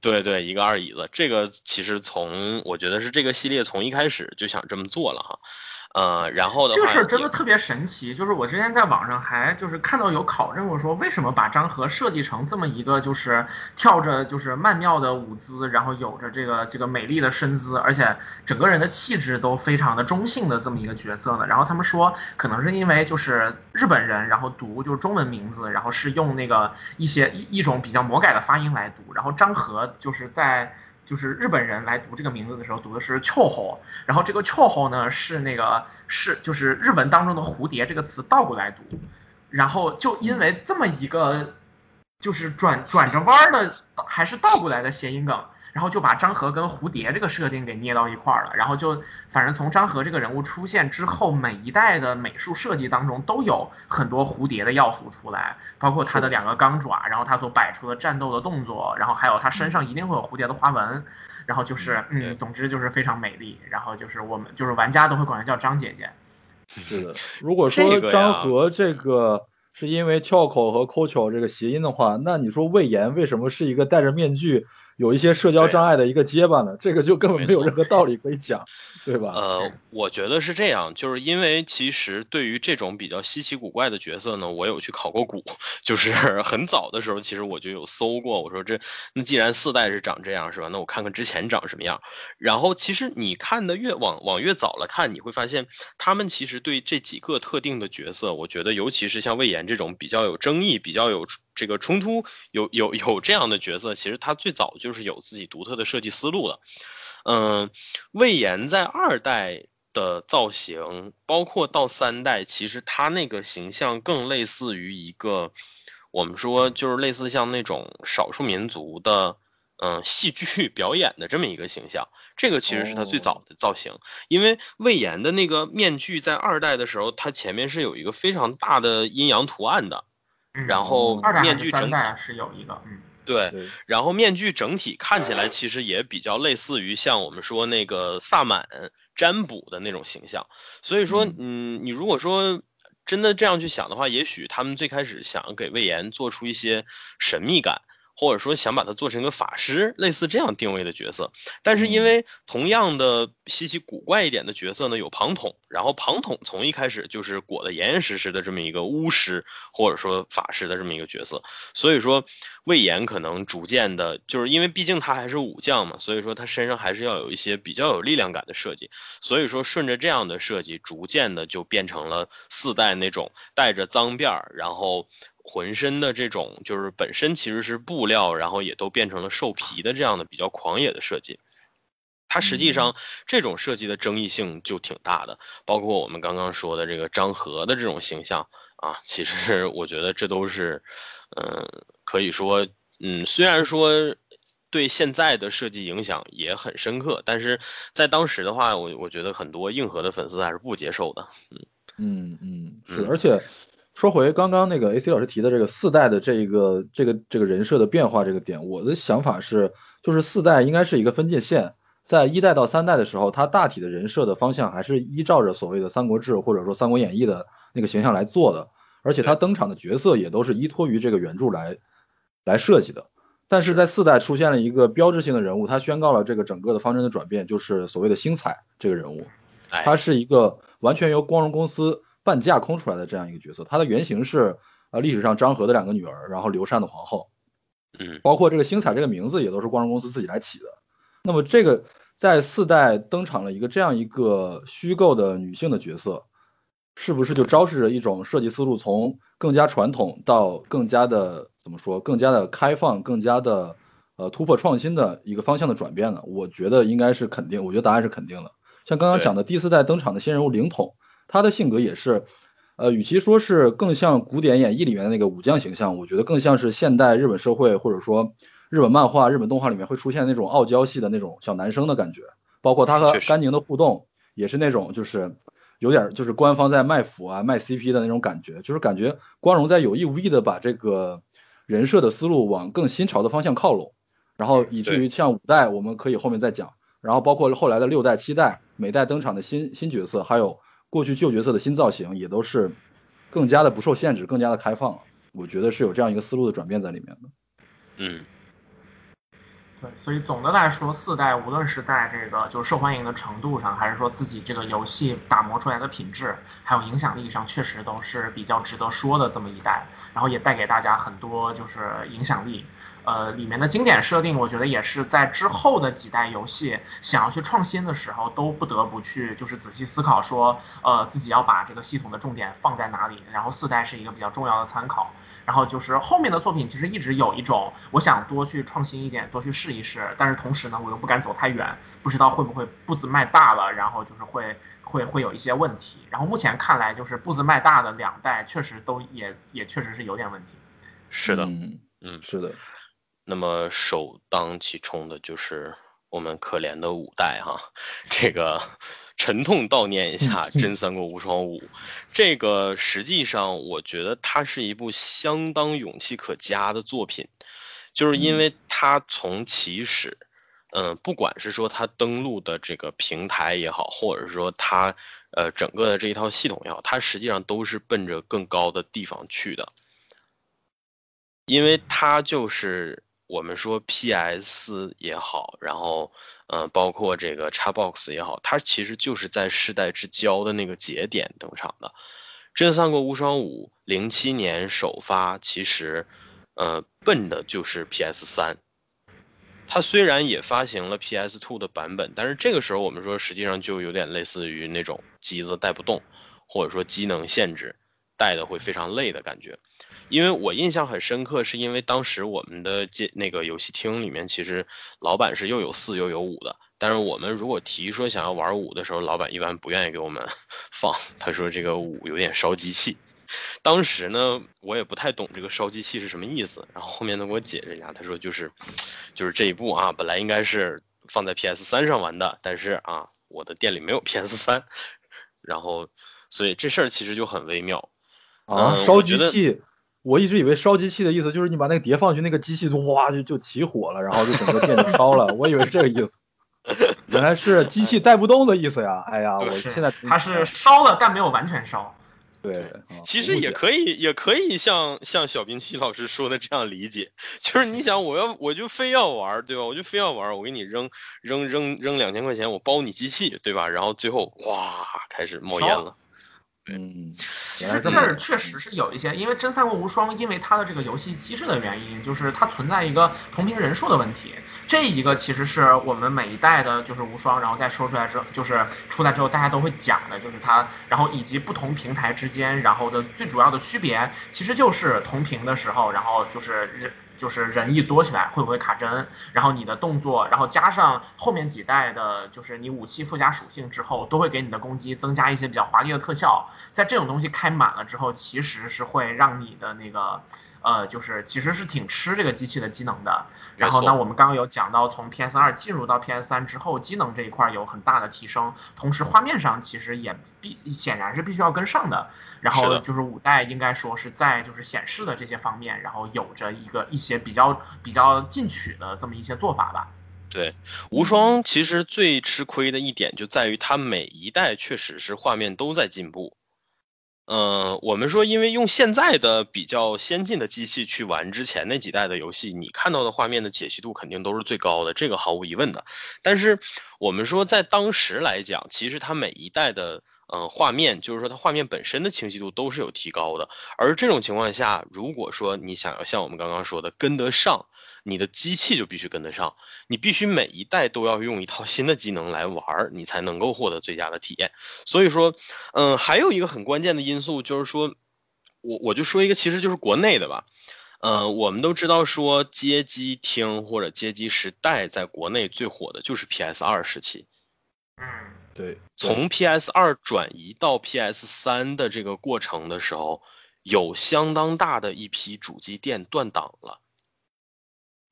对对，一个二椅子，这个其实从我觉得是这个系列从一开始就想这么做了哈。呃，然后的话，这个事儿真的特别神奇。就是我之前在网上还就是看到有考证过，说为什么把张和设计成这么一个就是跳着就是曼妙的舞姿，然后有着这个这个美丽的身姿，而且整个人的气质都非常的中性的这么一个角色呢？然后他们说，可能是因为就是日本人，然后读就是中文名字，然后是用那个一些一种比较魔改的发音来读，然后张和就是在。就是日本人来读这个名字的时候，读的是秋后，然后这个秋后呢是那个是就是日文当中的蝴蝶这个词倒过来读，然后就因为这么一个就是转转着弯的还是倒过来的谐音梗。然后就把张和跟蝴蝶这个设定给捏到一块儿了，然后就反正从张和这个人物出现之后，每一代的美术设计当中都有很多蝴蝶的要素出来，包括他的两个钢爪，然后他所摆出的战斗的动作，然后还有他身上一定会有蝴蝶的花纹，然后就是嗯，总之就是非常美丽，然后就是我们就是玩家都会管她叫张姐姐。是的，如果说张和这个是因为跳口和抠巧这个谐音的话，那你说魏延为什么是一个戴着面具？有一些社交障碍的一个结巴呢，这个就根本没有任何道理可以讲，对吧？呃，我觉得是这样，就是因为其实对于这种比较稀奇古怪的角色呢，我有去考过古，就是 很早的时候，其实我就有搜过，我说这那既然四代是长这样，是吧？那我看看之前长什么样。然后其实你看的越往往越早了看，你会发现他们其实对这几个特定的角色，我觉得尤其是像魏延这种比较有争议、比较有。这个冲突有有有这样的角色，其实他最早就是有自己独特的设计思路的。嗯，魏延在二代的造型，包括到三代，其实他那个形象更类似于一个，我们说就是类似像那种少数民族的，嗯，戏剧 表演的这么一个形象。这个其实是他最早的造型，因为魏延的那个面具在二代的时候，它前面是有一个非常大的阴阳图案的。然后面具整体是有一个，嗯，对，然后面具整体看起来其实也比较类似于像我们说那个萨满占卜的那种形象，所以说，嗯，你如果说真的这样去想的话，也许他们最开始想给魏延做出一些神秘感。或者说想把它做成一个法师，类似这样定位的角色，但是因为同样的稀奇古怪一点的角色呢，有庞统，然后庞统从一开始就是裹得严严实实的这么一个巫师或者说法师的这么一个角色，所以说魏延可能逐渐的，就是因为毕竟他还是武将嘛，所以说他身上还是要有一些比较有力量感的设计，所以说顺着这样的设计，逐渐的就变成了四代那种带着脏辫儿，然后。浑身的这种就是本身其实是布料，然后也都变成了兽皮的这样的比较狂野的设计。它实际上这种设计的争议性就挺大的，包括我们刚刚说的这个张和的这种形象啊，其实我觉得这都是，嗯，可以说，嗯，虽然说对现在的设计影响也很深刻，但是在当时的话，我我觉得很多硬核的粉丝还是不接受的。嗯嗯嗯，是，而且。说回刚刚那个 AC 老师提的这个四代的这个这个这个人设的变化这个点，我的想法是，就是四代应该是一个分界线，在一代到三代的时候，它大体的人设的方向还是依照着所谓的《三国志》或者说《三国演义》的那个形象来做的，而且它登场的角色也都是依托于这个原著来来设计的。但是在四代出现了一个标志性的人物，他宣告了这个整个的方针的转变，就是所谓的星彩这个人物，他是一个完全由光荣公司。半架空出来的这样一个角色，他的原型是呃历史上张和的两个女儿，然后刘禅的皇后。嗯，包括这个星彩这个名字也都是光荣公司自己来起的。那么这个在四代登场了一个这样一个虚构的女性的角色，是不是就昭示着一种设计思路从更加传统到更加的怎么说，更加的开放，更加的呃突破创新的一个方向的转变呢？我觉得应该是肯定，我觉得答案是肯定的。像刚刚讲的第四代登场的新人物灵统，他的性格也是。呃，与其说是更像古典演义里面的那个武将形象，我觉得更像是现代日本社会或者说日本漫画、日本动画里面会出现那种傲娇系的那种小男生的感觉。包括他和甘宁的互动，也是那种就是有点就是官方在卖腐啊、卖 CP 的那种感觉，就是感觉光荣在有意无意的把这个人设的思路往更新潮的方向靠拢，然后以至于像五代我们可以后面再讲，然后包括后来的六代、七代，每代登场的新新角色，还有。过去旧角色的新造型也都是更加的不受限制，更加的开放。我觉得是有这样一个思路的转变在里面的。嗯，对，所以总的来说，四代无论是在这个就是受欢迎的程度上，还是说自己这个游戏打磨出来的品质，还有影响力上，确实都是比较值得说的这么一代。然后也带给大家很多就是影响力。呃，里面的经典设定，我觉得也是在之后的几代游戏想要去创新的时候，都不得不去就是仔细思考，说呃自己要把这个系统的重点放在哪里。然后四代是一个比较重要的参考。然后就是后面的作品，其实一直有一种我想多去创新一点，多去试一试。但是同时呢，我又不敢走太远，不知道会不会步子迈大了，然后就是会会会有一些问题。然后目前看来，就是步子迈大的两代，确实都也也确实是有点问题。是的，嗯嗯，是的。那么首当其冲的就是我们可怜的五代哈，这个 沉痛悼念一下《真三国无双五》。这个实际上我觉得它是一部相当勇气可嘉的作品，就是因为它从起始，嗯，不管是说它登录的这个平台也好，或者说它呃整个的这一套系统也好，它实际上都是奔着更高的地方去的，因为它就是。我们说 P.S 也好，然后，嗯，包括这个 Xbox 也好，它其实就是在世代之交的那个节点登场的。《真三国无双五》零七年首发，其实，呃，奔的就是 P.S 三。它虽然也发行了 P.S Two 的版本，但是这个时候我们说实际上就有点类似于那种机子带不动，或者说机能限制，带的会非常累的感觉。因为我印象很深刻，是因为当时我们的街那个游戏厅里面，其实老板是又有四又有五的。但是我们如果提说想要玩五的时候，老板一般不愿意给我们 放，他说这个五有点烧机器。当时呢，我也不太懂这个烧机器是什么意思。然后后面他给我解释一下，他说就是，就是这一步啊，本来应该是放在 PS 三上玩的，但是啊，我的店里没有 PS 三，然后所以这事儿其实就很微妙啊，烧机器。我一直以为烧机器的意思就是你把那个碟放进去，那个机器哇就就起火了，然后就整个店就烧了。我以为是这个意思，原来是机器带不动的意思呀！哎呀，我现在它是烧了，但没有完全烧。对，其实也可以，也可以像像小兵曲老师说的这样理解，就是你想，我要我就非要玩，对吧？我就非要玩，我给你扔扔扔扔两千块钱，我包你机器，对吧？然后最后哇，开始冒烟了。嗯，其实这儿确实是有一些，因为《真三国无双》因为它的这个游戏机制的原因，就是它存在一个同屏人数的问题。这一个其实是我们每一代的，就是无双，然后再说出来之后，就是出来之后大家都会讲的，就是它，然后以及不同平台之间，然后的最主要的区别，其实就是同屏的时候，然后就是人。就是人一多起来会不会卡帧？然后你的动作，然后加上后面几代的，就是你武器附加属性之后，都会给你的攻击增加一些比较华丽的特效。在这种东西开满了之后，其实是会让你的那个。呃，就是其实是挺吃这个机器的机能的。然后呢，我们刚刚有讲到，从 PS 二进入到 PS 三之后，机能这一块有很大的提升，同时画面上其实也必显然是必须要跟上的。然后就是五代应该说是在就是显示的这些方面，然后有着一个一些比较比较进取的这么一些做法吧。对，无双其实最吃亏的一点就在于它每一代确实是画面都在进步。呃，我们说，因为用现在的比较先进的机器去玩之前那几代的游戏，你看到的画面的解析度肯定都是最高的，这个毫无疑问的。但是我们说，在当时来讲，其实它每一代的嗯，画面就是说它画面本身的清晰度都是有提高的。而这种情况下，如果说你想要像我们刚刚说的跟得上，你的机器就必须跟得上，你必须每一代都要用一套新的机能来玩，你才能够获得最佳的体验。所以说，嗯，还有一个很关键的因素就是说，我我就说一个，其实就是国内的吧。嗯，我们都知道说街机厅或者街机时代在国内最火的就是 PS 二时期。嗯。对，从 PS 二转移到 PS 三的这个过程的时候，有相当大的一批主机店断档了。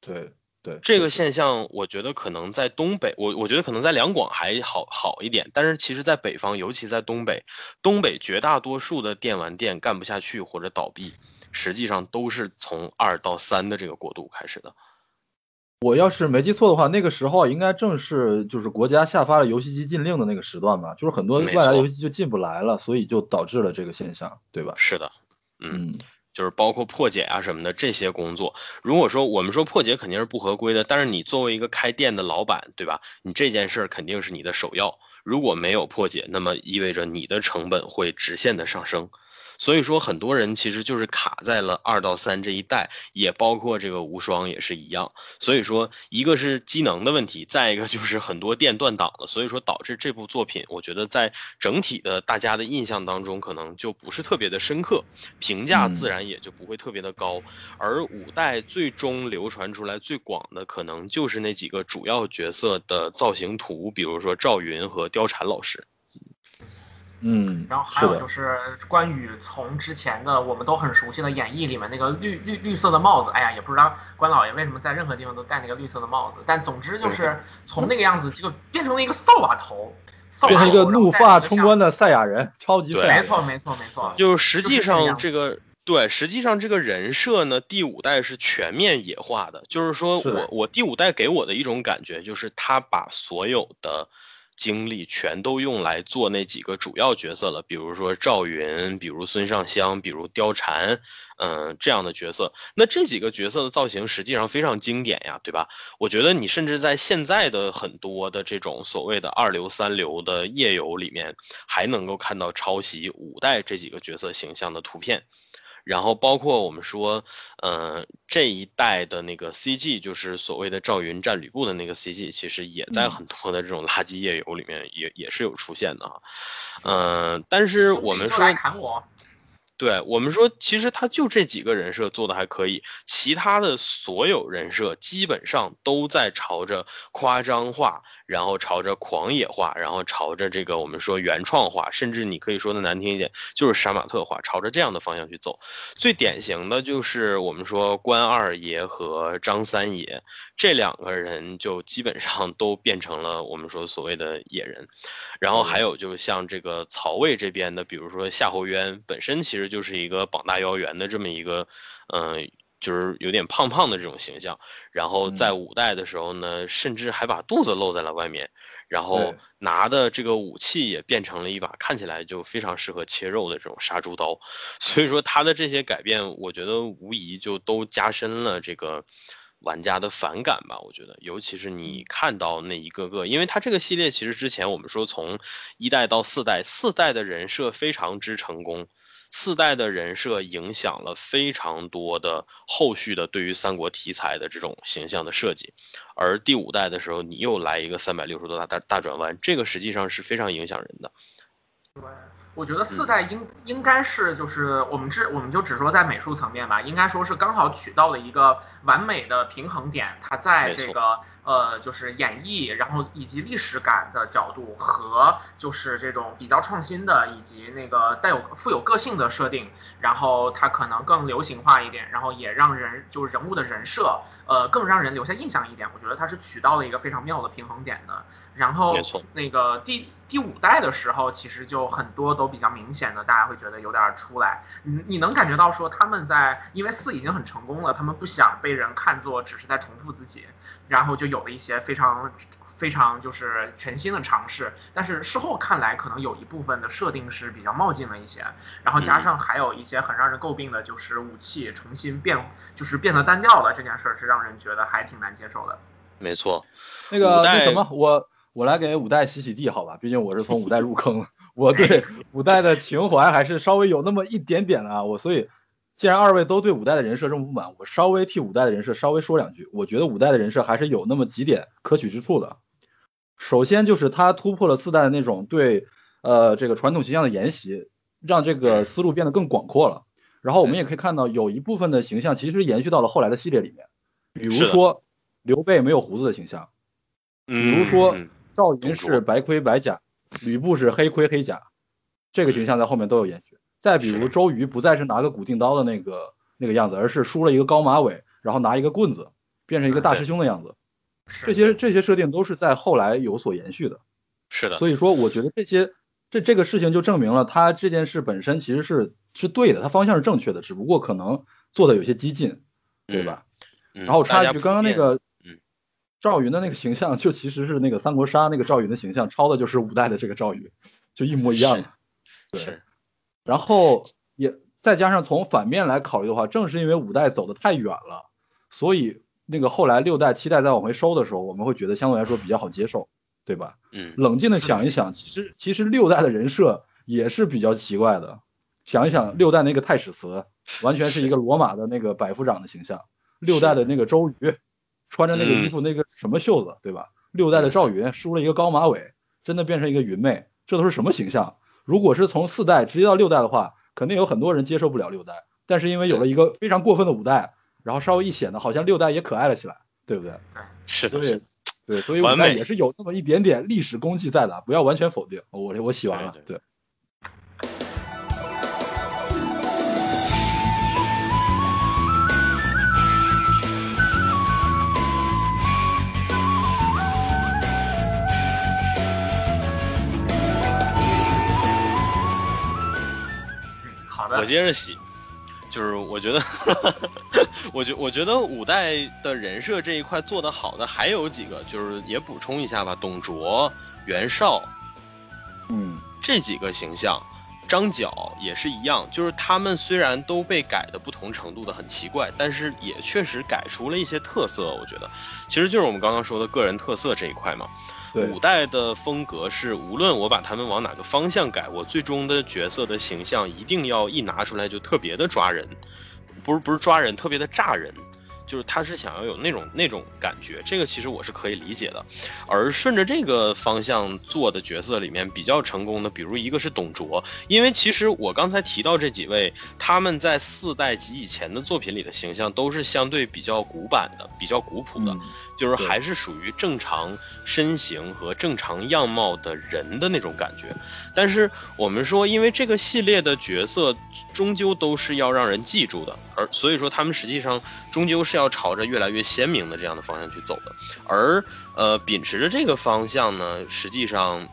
对对，这个现象，我觉得可能在东北，我我觉得可能在两广还好好一点，但是其实在北方，尤其在东北，东北绝大多数的电玩店干不下去或者倒闭，实际上都是从二到三的这个过渡开始的。我要是没记错的话，那个时候应该正是就是国家下发了游戏机禁令的那个时段吧，就是很多外来游戏机就进不来了，所以就导致了这个现象，对吧？是的，嗯，就是包括破解啊什么的这些工作。如果说我们说破解肯定是不合规的，但是你作为一个开店的老板，对吧？你这件事儿肯定是你的首要。如果没有破解，那么意味着你的成本会直线的上升。所以说，很多人其实就是卡在了二到三这一代，也包括这个无双也是一样。所以说，一个是机能的问题，再一个就是很多店断档了，所以说导致这部作品，我觉得在整体的大家的印象当中，可能就不是特别的深刻，评价自然也就不会特别的高。而五代最终流传出来最广的，可能就是那几个主要角色的造型图，比如说赵云和貂蝉老师。嗯，然后还有就是关羽从之前的我们都很熟悉的演义里面那个绿绿绿色的帽子，哎呀，也不知道关老爷为什么在任何地方都戴那个绿色的帽子，但总之就是从那个样子就变成了一个扫把头，变成一个怒发冲冠的赛亚人，超级帅。没错没错没错，就实际上这个对，实际上这个人设呢，第五代是全面野化的，就是说我我第五代给我的一种感觉就是他把所有的。精力全都用来做那几个主要角色了，比如说赵云，比如孙尚香，比如貂蝉，嗯，这样的角色。那这几个角色的造型实际上非常经典呀，对吧？我觉得你甚至在现在的很多的这种所谓的二流、三流的页游里面，还能够看到抄袭五代这几个角色形象的图片。然后包括我们说，嗯，这一代的那个 CG，就是所谓的赵云战吕布的那个 CG，其实也在很多的这种垃圾页游里面也也是有出现的哈，嗯，但是我们说。对我们说，其实他就这几个人设做的还可以，其他的所有人设基本上都在朝着夸张化，然后朝着狂野化，然后朝着这个我们说原创化，甚至你可以说的难听一点，就是杀马特化，朝着这样的方向去走。最典型的就是我们说关二爷和张三爷这两个人，就基本上都变成了我们说所谓的野人。然后还有就是像这个曹魏这边的，比如说夏侯渊，本身其实。就是一个膀大腰圆的这么一个，嗯，就是有点胖胖的这种形象。然后在五代的时候呢，甚至还把肚子露在了外面，然后拿的这个武器也变成了一把看起来就非常适合切肉的这种杀猪刀。所以说他的这些改变，我觉得无疑就都加深了这个玩家的反感吧。我觉得，尤其是你看到那一个个，因为他这个系列其实之前我们说从一代到四代，四代的人设非常之成功。四代的人设影响了非常多的后续的对于三国题材的这种形象的设计，而第五代的时候，你又来一个三百六十度大大大转弯，这个实际上是非常影响人的。对，我觉得四代应应该是就是我们只我们就只说在美术层面吧，应该说是刚好取到了一个完美的平衡点，它在这个。呃，就是演绎，然后以及历史感的角度和就是这种比较创新的，以及那个带有富有个性的设定，然后它可能更流行化一点，然后也让人就是人物的人设，呃，更让人留下印象一点。我觉得它是取到了一个非常妙的平衡点的。然后那个第第五代的时候，其实就很多都比较明显的，大家会觉得有点出来。你你能感觉到说他们在因为四已经很成功了，他们不想被人看作只是在重复自己，然后就。有了一些非常非常就是全新的尝试，但是事后看来，可能有一部分的设定是比较冒进了一些，然后加上还有一些很让人诟病的，就是武器重新变，就是变得单调了，这件事儿是让人觉得还挺难接受的。没错，那个那什么，我我来给五代洗洗地，好吧？毕竟我是从五代入坑，我对五代的情怀还是稍微有那么一点点的啊。我所以，既然二位都对五代的人设这么不满，我稍微替五代的人设稍微说两句。我觉得五代的人设还是有那么几点可取之处的。首先就是他突破了四代的那种对呃这个传统形象的沿袭，让这个思路变得更广阔了。然后我们也可以看到，有一部分的形象其实延续到了后来的系列里面，比如说刘备没有胡子的形象，比如说赵云是白盔白甲，吕布是黑盔黑甲，这个形象在后面都有延续。再比如周瑜不再是拿个古锭刀的那个那个样子，而是梳了一个高马尾，然后拿一个棍子，变成一个大师兄的样子。这些这些设定都是在后来有所延续的。是的。所以说，我觉得这些这这个事情就证明了他这件事本身其实是。是对的，他方向是正确的，只不过可能做的有些激进，对吧？然后插一句，刚刚那个赵云的那个形象，就其实是那个三国杀那个赵云的形象，抄的就是五代的这个赵云，就一模一样的。对。然后也再加上从反面来考虑的话，正是因为五代走的太远了，所以那个后来六代、七代再往回收的时候，我们会觉得相对来说比较好接受，对吧？嗯。冷静的想一想，其实其实六代的人设也是比较奇怪的。想一想，六代那个太史慈，完全是一个罗马的那个百夫长的形象；六代的那个周瑜，穿着那个衣服，那个什么袖子，对吧？六代的赵云梳了一个高马尾，真的变成一个云妹，这都是什么形象？如果是从四代直接到六代的话，肯定有很多人接受不了六代。但是因为有了一个非常过分的五代，然后稍微一显得好像六代也可爱了起来，对不对？是的，对，对，所以五代也是有那么一点点历史功绩在的，不要完全否定。我我洗完了，对。我接着洗，就是我觉得，我觉我觉得五代的人设这一块做得好的还有几个，就是也补充一下吧，董卓、袁绍，嗯，这几个形象，张角也是一样，就是他们虽然都被改的不同程度的很奇怪，但是也确实改出了一些特色。我觉得，其实就是我们刚刚说的个人特色这一块嘛。五代的风格是，无论我把他们往哪个方向改，我最终的角色的形象一定要一拿出来就特别的抓人，不是不是抓人，特别的炸人。就是他是想要有那种那种感觉，这个其实我是可以理解的。而顺着这个方向做的角色里面比较成功的，比如一个是董卓，因为其实我刚才提到这几位，他们在四代及以前的作品里的形象都是相对比较古板的、比较古朴的，就是还是属于正常身形和正常样貌的人的那种感觉。但是我们说，因为这个系列的角色终究都是要让人记住的，而所以说他们实际上终究是要朝着越来越鲜明的这样的方向去走的。而呃，秉持着这个方向呢，实际上，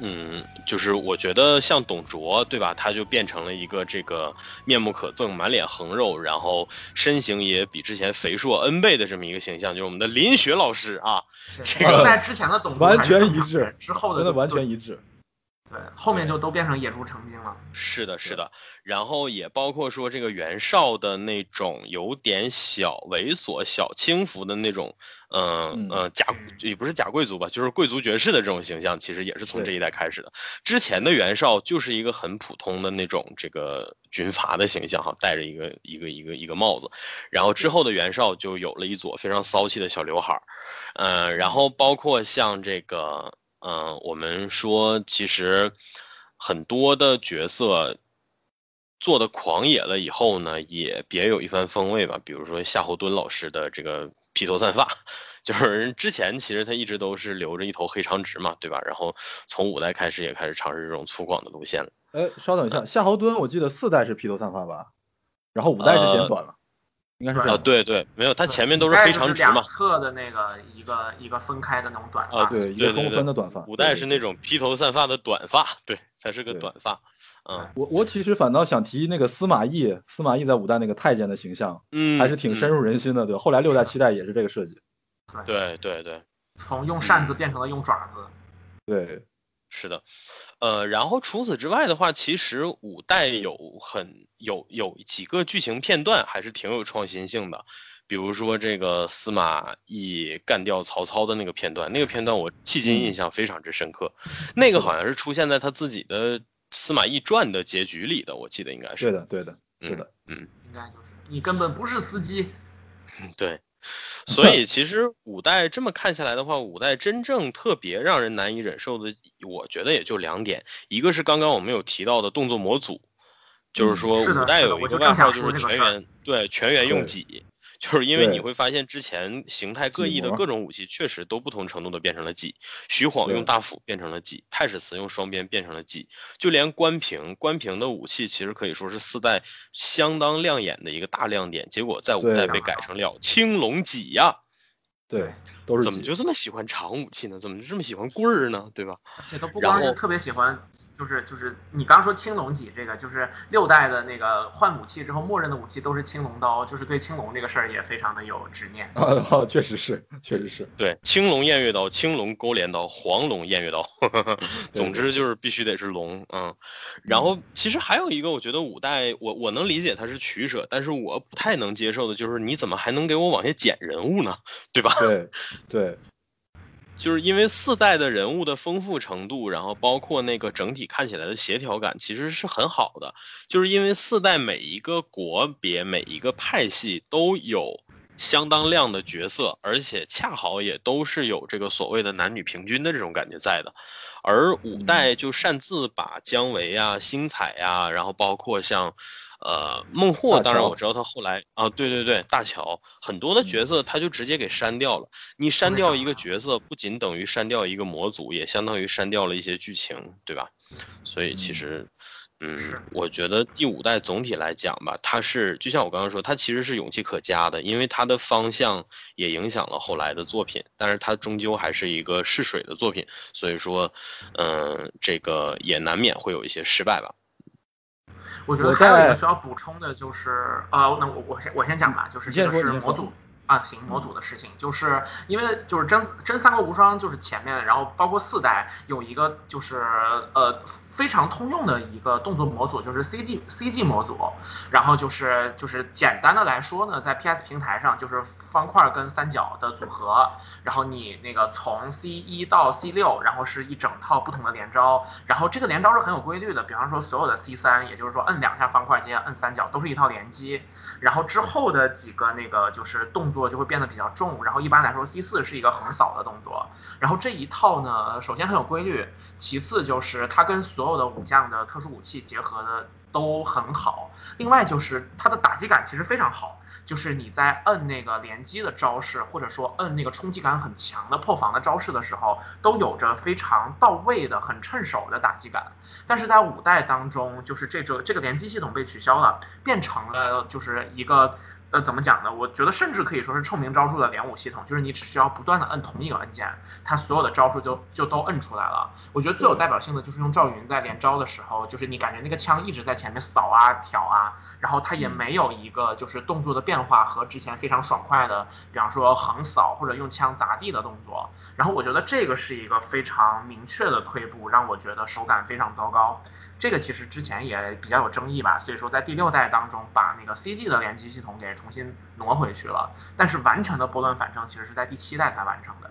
嗯，就是我觉得像董卓，对吧？他就变成了一个这个面目可憎、满脸横肉，然后身形也比之前肥硕 N 倍的这么一个形象，就是我们的林雪老师啊。这个在之前的董卓完全一致，之后的真的完全一致。对，后面就都变成野猪成精了。是的，是的，然后也包括说这个袁绍的那种有点小猥琐、小轻浮的那种，嗯嗯，假也不是假贵族吧，就是贵族爵士的这种形象，其实也是从这一代开始的。之前的袁绍就是一个很普通的那种这个军阀的形象哈，戴着一个一个一个一个帽子，然后之后的袁绍就有了一撮非常骚气的小刘海儿，嗯，然后包括像这个。嗯，我们说其实很多的角色做的狂野了以后呢，也别有一番风味吧。比如说夏侯惇老师的这个披头散发，就是之前其实他一直都是留着一头黑长直嘛，对吧？然后从五代开始也开始尝试这种粗犷的路线了。哎，稍等一下，夏侯惇我记得四代是披头散发吧，然后五代是剪短了。应该是这样，对对，没有，它前面都是非常直嘛。侧的那个一个一个分开的那种短发，对，一个中分的短发。五代是那种披头散发的短发，对，它是个短发。嗯，我我其实反倒想提那个司马懿，司马懿在五代那个太监的形象，嗯，还是挺深入人心的。对，后来六代七代也是这个设计。对对对，从用扇子变成了用爪子。对。是的，呃，然后除此之外的话，其实五代有很有有几个剧情片段还是挺有创新性的，比如说这个司马懿干掉曹操的那个片段，那个片段我迄今印象非常之深刻，那个好像是出现在他自己的《司马懿传》的结局里的，我记得应该是。对的，对的，是的，嗯，应该就是你根本不是司机。对。所以其实五代这么看下来的话，五代真正特别让人难以忍受的，我觉得也就两点，一个是刚刚我们有提到的动作模组，就是说五代有一个外号就是全员对全员用戟。就是因为你会发现，之前形态各异的各种武器，确实都不同程度的变成了戟。徐晃用大斧变成了戟，太史慈用双鞭变成了戟，就连关平，关平的武器其实可以说是四代相当亮眼的一个大亮点，结果在五代被改成了青龙戟呀。对，都是怎么就这么喜欢长武器呢？怎么就这么喜欢棍儿呢？对吧？而且他不光是特别喜欢，就是就是你刚说青龙戟这个，就是六代的那个换武器之后，默认的武器都是青龙刀，就是对青龙这个事儿也非常的有执念。啊，确实是，确实是。对，青龙偃月刀、青龙勾镰刀、黄龙偃月刀，总之就是必须得是龙。嗯，然后其实还有一个，我觉得五代我我能理解它是取舍，但是我不太能接受的就是你怎么还能给我往下减人物呢？对吧？对对，就是因为四代的人物的丰富程度，然后包括那个整体看起来的协调感，其实是很好的。就是因为四代每一个国别、每一个派系都有相当亮的角色，而且恰好也都是有这个所谓的男女平均的这种感觉在的。而五代就擅自把姜维啊、星彩呀，然后包括像。呃，孟获，当然我知道他后来啊，对对对，大乔很多的角色他就直接给删掉了。你删掉一个角色，不仅等于删掉一个模组，也相当于删掉了一些剧情，对吧？所以其实，嗯，我觉得第五代总体来讲吧，它是就像我刚刚说，它其实是勇气可嘉的，因为它的方向也影响了后来的作品，但是它终究还是一个试水的作品，所以说，嗯，这个也难免会有一些失败吧。我觉得还有一个需要补充的就是，呃，那我我先我先讲吧，就是这个是模组啊，行，模组的事情，就是因为就是真真三国无双就是前面，然后包括四代有一个就是呃。非常通用的一个动作模组就是 CG CG 模组，然后就是就是简单的来说呢，在 PS 平台上就是方块跟三角的组合，然后你那个从 C 一到 C 六，然后是一整套不同的连招，然后这个连招是很有规律的，比方说所有的 C 三，也就是说摁两下方块接摁三角都是一套连击，然后之后的几个那个就是动作就会变得比较重，然后一般来说 C 四是一个横扫的动作，然后这一套呢，首先很有规律，其次就是它跟所所有的武将的特殊武器结合的都很好，另外就是它的打击感其实非常好，就是你在摁那个连击的招式，或者说摁那个冲击感很强的破防的招式的时候，都有着非常到位的、很趁手的打击感。但是在五代当中，就是这个这个连击系统被取消了，变成了就是一个。呃，怎么讲呢？我觉得甚至可以说是臭名昭著的连舞系统，就是你只需要不断的摁同一个按键，它所有的招数就就都摁出来了。我觉得最有代表性的就是用赵云在连招的时候，就是你感觉那个枪一直在前面扫啊挑啊，然后它也没有一个就是动作的变化和之前非常爽快的，比方说横扫或者用枪砸地的动作。然后我觉得这个是一个非常明确的退步，让我觉得手感非常糟糕。这个其实之前也比较有争议吧，所以说在第六代当中把那个 CG 的联机系统给重新挪回去了，但是完全的拨乱反正其实是在第七代才完成的。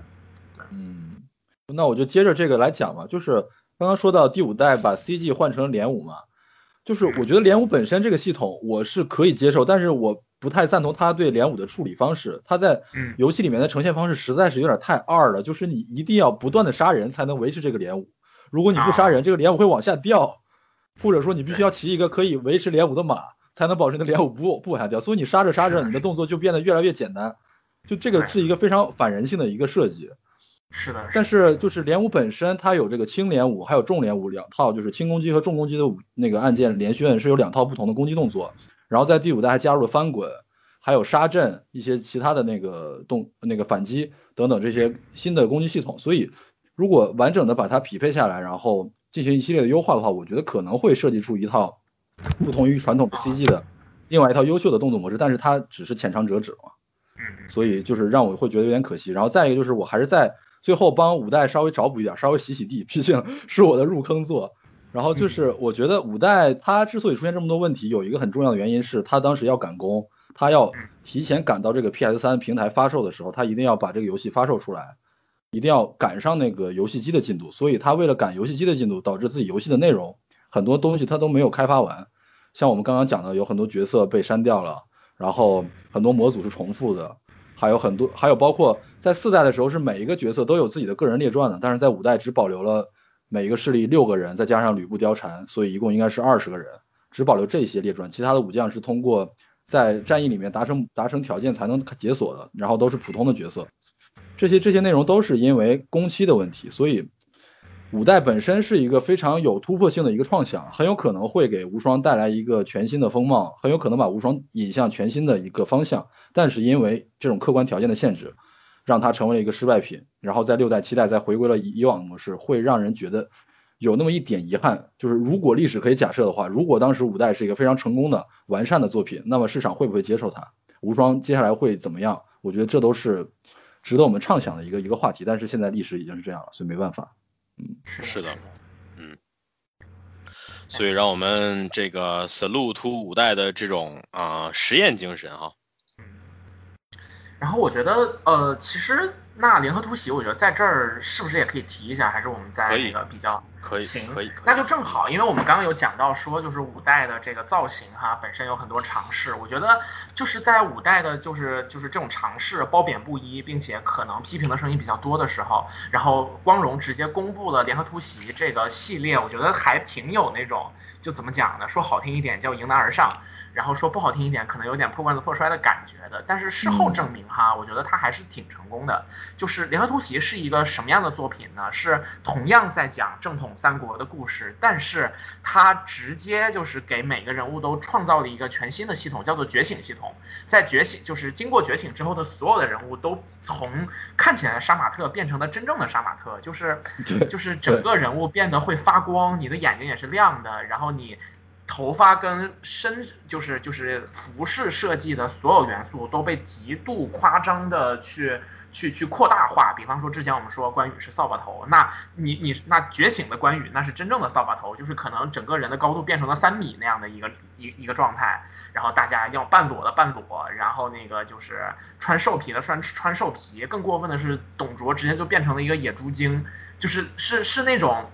对，嗯，那我就接着这个来讲吧，就是刚刚说到第五代把 CG 换成了连五嘛，就是我觉得连五本身这个系统我是可以接受，但是我不太赞同他对连五的处理方式，他在游戏里面的呈现方式实在是有点太二了，就是你一定要不断的杀人才能维持这个连五，如果你不杀人，这个连舞会往下掉。或者说你必须要骑一个可以维持连舞的马，才能保证你的连舞不不往下掉。所以你杀着杀着，你的动作就变得越来越简单。就这个是一个非常反人性的一个设计。是的。但是就是连舞本身，它有这个轻连舞还有重连舞两套，就是轻攻击和重攻击的那个按键连续摁是有两套不同的攻击动作。然后在第五代还加入了翻滚，还有杀阵一些其他的那个动那个反击等等这些新的攻击系统。所以如果完整的把它匹配下来，然后。进行一系列的优化的话，我觉得可能会设计出一套不同于传统 CG 的另外一套优秀的动作模式，但是它只是浅尝辄止嘛。所以就是让我会觉得有点可惜。然后再一个就是我还是在最后帮五代稍微找补一点，稍微洗洗地，毕竟 是我的入坑作。然后就是我觉得五代它之所以出现这么多问题，有一个很重要的原因是它当时要赶工，它要提前赶到这个 PS 三平台发售的时候，它一定要把这个游戏发售出来，一定要赶上那个游戏机的进度。所以他为了赶游戏机的进度，导致自己游戏的内容很多东西他都没有开发完。像我们刚刚讲的，有很多角色被删掉了，然后很多模组是重复的，还有很多，还有包括在四代的时候是每一个角色都有自己的个人列传的，但是在五代只保留了。每一个势力六个人，再加上吕布貂蝉，所以一共应该是二十个人，只保留这些列传，其他的武将是通过在战役里面达成达成条件才能解锁的，然后都是普通的角色。这些这些内容都是因为工期的问题，所以五代本身是一个非常有突破性的一个创想，很有可能会给无双带来一个全新的风貌，很有可能把无双引向全新的一个方向，但是因为这种客观条件的限制。让它成为了一个失败品，然后在六代、七代再回归了以往模式，会让人觉得有那么一点遗憾。就是如果历史可以假设的话，如果当时五代是一个非常成功的、完善的作品，那么市场会不会接受它？无双接下来会怎么样？我觉得这都是值得我们畅想的一个一个话题。但是现在历史已经是这样了，所以没办法。嗯，是的，嗯，所以让我们这个 salute 五代的这种啊实验精神哈。然后我觉得，呃，其实那联合突袭，我觉得在这儿是不是也可以提一下？还是我们在那个比较可以行，可以，那就正好，因为我们刚刚有讲到说，就是五代的这个造型哈，本身有很多尝试。我觉得就是在五代的，就是就是这种尝试褒贬不一，并且可能批评的声音比较多的时候，然后光荣直接公布了联合突袭这个系列，我觉得还挺有那种。就怎么讲呢？说好听一点叫迎难而上，然后说不好听一点，可能有点破罐子破摔的感觉的。但是事后证明哈，我觉得它还是挺成功的。就是《联合突袭》是一个什么样的作品呢？是同样在讲正统三国的故事，但是它直接就是给每个人物都创造了一个全新的系统，叫做觉醒系统。在觉醒，就是经过觉醒之后的所有的人物都从看起来的杀马特变成了真正的杀马特，就是就是整个人物变得会发光，你的眼睛也是亮的，然后。你头发跟身就是就是服饰设计的所有元素都被极度夸张的去去去扩大化。比方说之前我们说关羽是扫把头，那你你那觉醒的关羽那是真正的扫把头，就是可能整个人的高度变成了三米那样的一个一一个状态。然后大家要半裸的半裸，然后那个就是穿兽皮的穿穿兽皮。更过分的是董卓直接就变成了一个野猪精，就是是是那种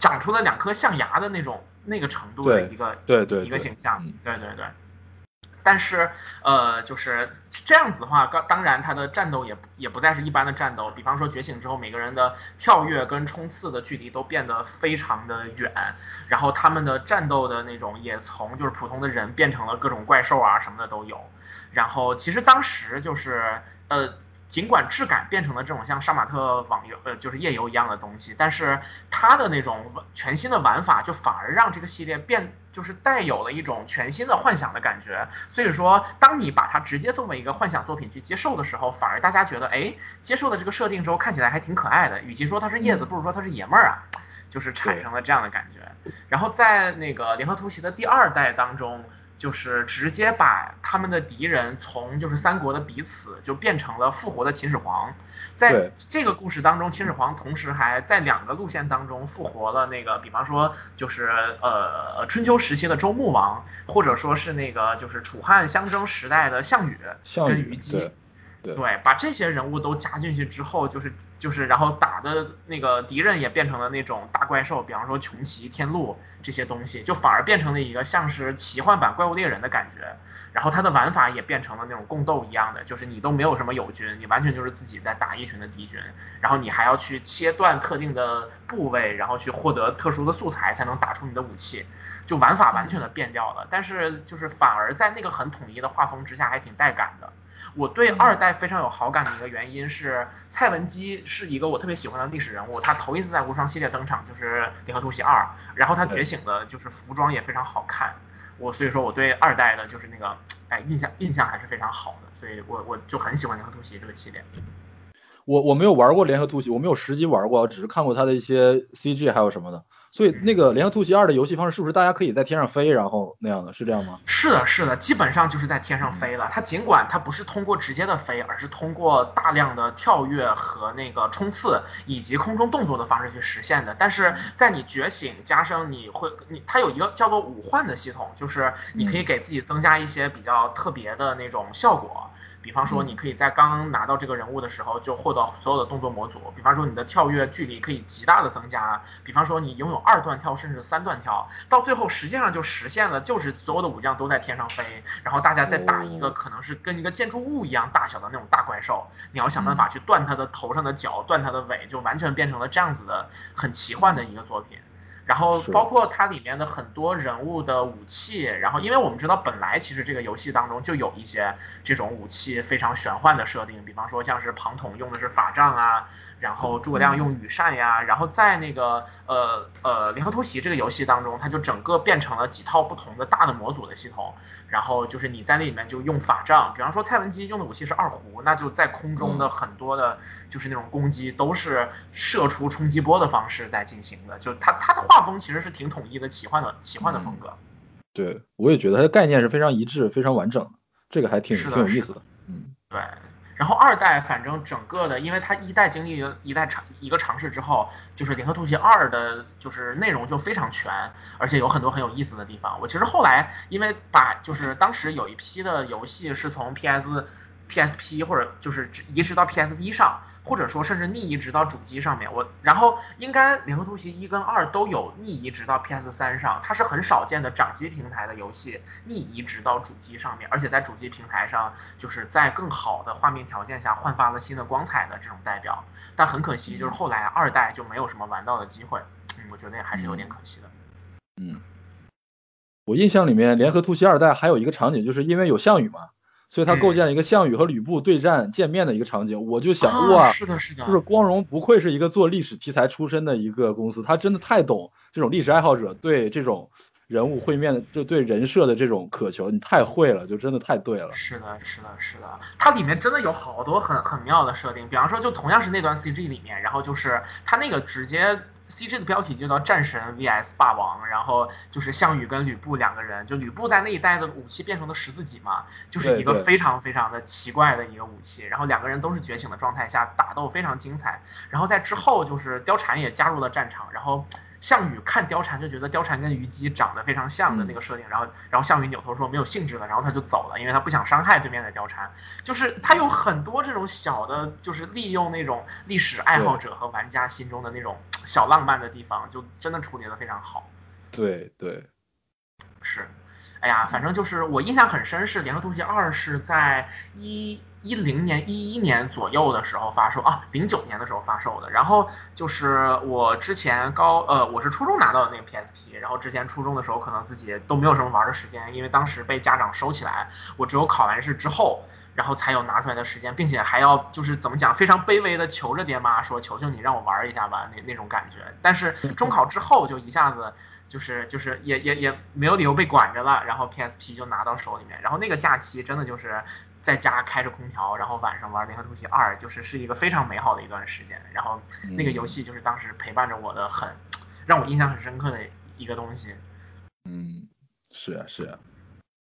长出了两颗象牙的那种。那个程度的一个对对一个形象，对对对，但是呃，就是这样子的话，当当然他的战斗也也不再是一般的战斗。比方说觉醒之后，每个人的跳跃跟冲刺的距离都变得非常的远，然后他们的战斗的那种也从就是普通的人变成了各种怪兽啊什么的都有。然后其实当时就是呃。尽管质感变成了这种像杀马特网游，呃，就是页游一样的东西，但是它的那种全新的玩法，就反而让这个系列变，就是带有了一种全新的幻想的感觉。所以说，当你把它直接作为一个幻想作品去接受的时候，反而大家觉得，哎，接受了这个设定之后，看起来还挺可爱的。与其说它是叶子，不如说它是爷们儿啊，就是产生了这样的感觉。然后在那个联合突袭的第二代当中。就是直接把他们的敌人从就是三国的彼此就变成了复活的秦始皇，在这个故事当中，秦始皇同时还在两个路线当中复活了那个，比方说就是呃春秋时期的周穆王，或者说是那个就是楚汉相争时代的项羽跟虞姬，对，把这些人物都加进去之后，就是。就是，然后打的那个敌人也变成了那种大怪兽，比方说穷奇、天禄这些东西，就反而变成了一个像是奇幻版怪物猎人的感觉。然后它的玩法也变成了那种共斗一样的，就是你都没有什么友军，你完全就是自己在打一群的敌军，然后你还要去切断特定的部位，然后去获得特殊的素材才能打出你的武器，就玩法完全的变掉了。但是就是反而在那个很统一的画风之下，还挺带感的。我对二代非常有好感的一个原因是，蔡文姬是一个我特别喜欢的历史人物。他头一次在无双系列登场就是《联合突袭二》，然后他觉醒的就是服装也非常好看。我所以说我对二代的就是那个哎印象印象还是非常好的，所以我我就很喜欢《联合突袭》这个系列。我我没有玩过联合突袭，我没有实际玩过，只是看过他的一些 CG 还有什么的。所以那个联合突袭二的游戏方式是不是大家可以在天上飞，然后那样的是这样吗？是的，是的，基本上就是在天上飞了。它尽管它不是通过直接的飞，而是通过大量的跳跃和那个冲刺以及空中动作的方式去实现的。但是在你觉醒加上你会你它有一个叫做五幻的系统，就是你可以给自己增加一些比较特别的那种效果。比方说，你可以在刚拿到这个人物的时候就获得所有的动作模组。比方说，你的跳跃距离可以极大的增加。比方说，你拥有二段跳甚至三段跳，到最后实际上就实现了，就是所有的武将都在天上飞，然后大家在打一个可能是跟一个建筑物一样大小的那种大怪兽，你要想办法去断它的头上的角，断它的尾，就完全变成了这样子的很奇幻的一个作品。然后包括它里面的很多人物的武器，然后因为我们知道本来其实这个游戏当中就有一些这种武器非常玄幻的设定，比方说像是庞统用的是法杖啊。然后诸葛亮用羽扇呀，然后在那个呃呃联合突袭这个游戏当中，它就整个变成了几套不同的大的模组的系统。然后就是你在那里面就用法杖，比方说蔡文姬用的武器是二胡，那就在空中的很多的，就是那种攻击都是射出冲击波的方式在进行的。就它它的画风其实是挺统一的，奇幻的奇幻的风格。对，我也觉得它的概念是非常一致、非常完整的，这个还挺挺有意思的。嗯，对。然后二代反正整个的，因为它一代经历了一代尝一个尝试之后，就是《联合突袭二》的，就是内容就非常全，而且有很多很有意思的地方。我其实后来因为把就是当时有一批的游戏是从 PS。PSP 或者就是移植到 PSV 上，或者说甚至逆移植到主机上面。我然后应该《联合突袭》一跟二都有逆移植到 PS 三上，它是很少见的掌机平台的游戏逆移植到主机上面，而且在主机平台上就是在更好的画面条件下焕发了新的光彩的这种代表。但很可惜，就是后来二代就没有什么玩到的机会。嗯，我觉得也还是有点可惜的。嗯，我印象里面《联合突袭》二代还有一个场景，就是因为有项羽嘛。所以他构建了一个项羽和吕布对战见面的一个场景，我就想哇，是的，是的，就是光荣不愧是一个做历史题材出身的一个公司，他真的太懂这种历史爱好者对这种人物会面的，就对人设的这种渴求，你太会了，就真的太对了。是的，是的，是的，它里面真的有好多很很妙的设定，比方说就同样是那段 CG 里面，然后就是他那个直接。C G 的标题就叫战神 V S 霸王，然后就是项羽跟吕布两个人，就吕布在那一代的武器变成了十字戟嘛，就是一个非常非常的奇怪的一个武器，然后两个人都是觉醒的状态下打斗非常精彩，然后在之后就是貂蝉也加入了战场，然后。项羽看貂蝉就觉得貂蝉跟虞姬长得非常像的那个设定，然后然后项羽扭头说没有兴致了，然后他就走了，因为他不想伤害对面的貂蝉。就是他有很多这种小的，就是利用那种历史爱好者和玩家心中的那种小浪漫的地方，就真的处理的非常好。对对，是，哎呀，反正就是我印象很深是《联合突袭二》是在一。一零年、一一年左右的时候发售啊，零九年的时候发售的。然后就是我之前高呃，我是初中拿到的那个 PSP，然后之前初中的时候可能自己都没有什么玩的时间，因为当时被家长收起来，我只有考完试之后，然后才有拿出来的时间，并且还要就是怎么讲，非常卑微的求着爹妈说，求求你让我玩一下吧，那那种感觉。但是中考之后就一下子就是就是也也也没有理由被管着了，然后 PSP 就拿到手里面，然后那个假期真的就是。在家开着空调，然后晚上玩《联合突袭二》，就是是一个非常美好的一段时间。然后那个游戏就是当时陪伴着我的，很让我印象很深刻的一个东西。嗯，是啊，是啊。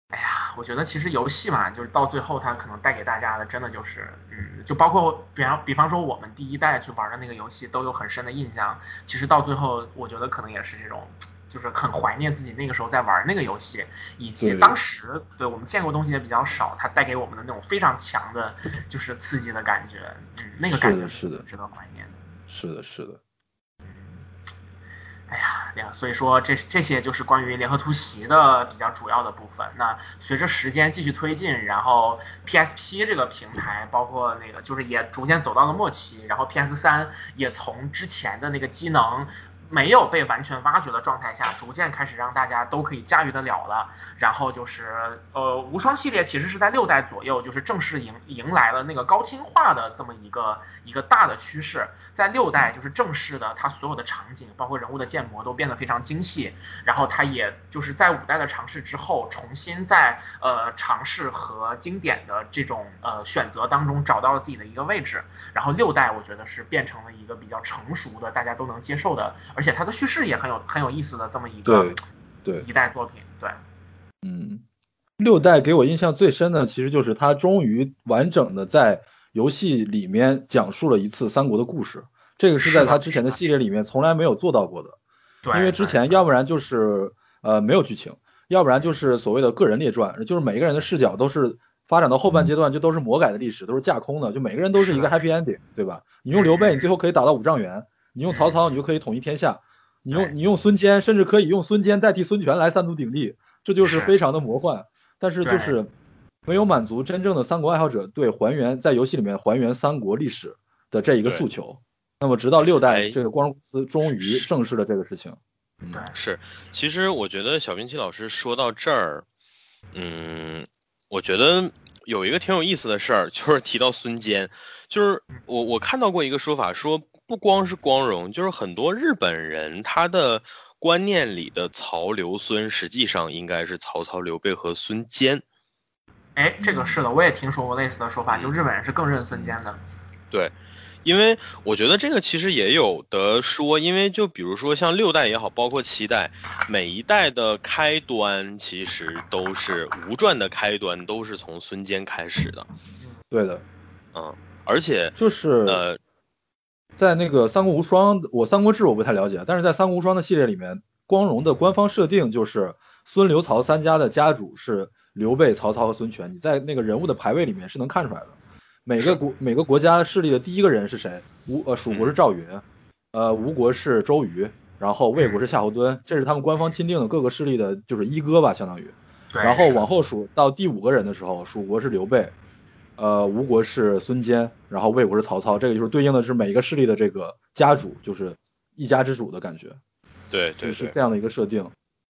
哎呀，我觉得其实游戏嘛，就是到最后它可能带给大家的，真的就是，嗯，就包括比方比方说我们第一代去玩的那个游戏，都有很深的印象。其实到最后，我觉得可能也是这种。就是很怀念自己那个时候在玩那个游戏，以及当时对我们见过东西也比较少，它带给我们的那种非常强的，就是刺激的感觉，嗯，那个感觉是的，值得怀念的。是的，是的。嗯，哎呀，两所以说这这些就是关于联合突袭的比较主要的部分。那随着时间继续推进，然后 PSP 这个平台，包括那个就是也逐渐走到了末期，然后 PS 三也从之前的那个机能。没有被完全挖掘的状态下，逐渐开始让大家都可以驾驭得了了。然后就是呃，无双系列其实是在六代左右，就是正式迎迎来了那个高清化的这么一个一个大的趋势。在六代就是正式的，它所有的场景，包括人物的建模都变得非常精细。然后它也就是在五代的尝试之后，重新在呃尝试和经典的这种呃选择当中找到了自己的一个位置。然后六代我觉得是变成了一个比较成熟的，大家都能接受的，而且它的叙事也很有很有意思的这么一个对一代作品。对，嗯，六代给我印象最深的其实就是它终于完整的在游戏里面讲述了一次三国的故事，这个是在它之前的系列里面从来没有做到过的。对，因为之前要不然就是呃没有剧情，要不然就是所谓的个人列传，就是每个人的视角都是。发展到后半阶段就都是魔改的历史，都是架空的，就每个人都是一个 happy ending，对吧？你用刘备，你最后可以打到五丈原；你用曹操，你就可以统一天下；你用你用孙坚，甚至可以用孙坚代替孙权来三足鼎立，这就是非常的魔幻。但是就是没有满足真正的三国爱好者对还原在游戏里面还原三国历史的这一个诉求。那么直到六代，这个光荣公司终于正视了这个事情。嗯，是。其实我觉得小兵器老师说到这儿，嗯。我觉得有一个挺有意思的事儿，就是提到孙坚，就是我我看到过一个说法，说不光是光荣，就是很多日本人他的观念里的曹刘孙，实际上应该是曹操、刘备和孙坚。哎，这个是的，我也听说过类似的说法，就日本人是更认孙坚的。对。因为我觉得这个其实也有的说，因为就比如说像六代也好，包括七代，每一代的开端其实都是吴传的开端，都是从孙坚开始的。对的，嗯，而且就是呃，在那个三国无双，我三国志我不太了解，但是在三国无双的系列里面，光荣的官方设定就是孙刘曹三家的家主是刘备、曹操和孙权，你在那个人物的排位里面是能看出来的。每个国每个国家势力的第一个人是谁？吴呃蜀国是赵云，呃吴国是周瑜，然后魏国是夏侯惇，这是他们官方钦定的各个势力的，就是一哥吧，相当于。然后往后数到第五个人的时候，蜀国是刘备，呃吴国是孙坚，然后魏国是曹操，这个就是对应的是每一个势力的这个家主，就是一家之主的感觉。对对，是这样的一个设定。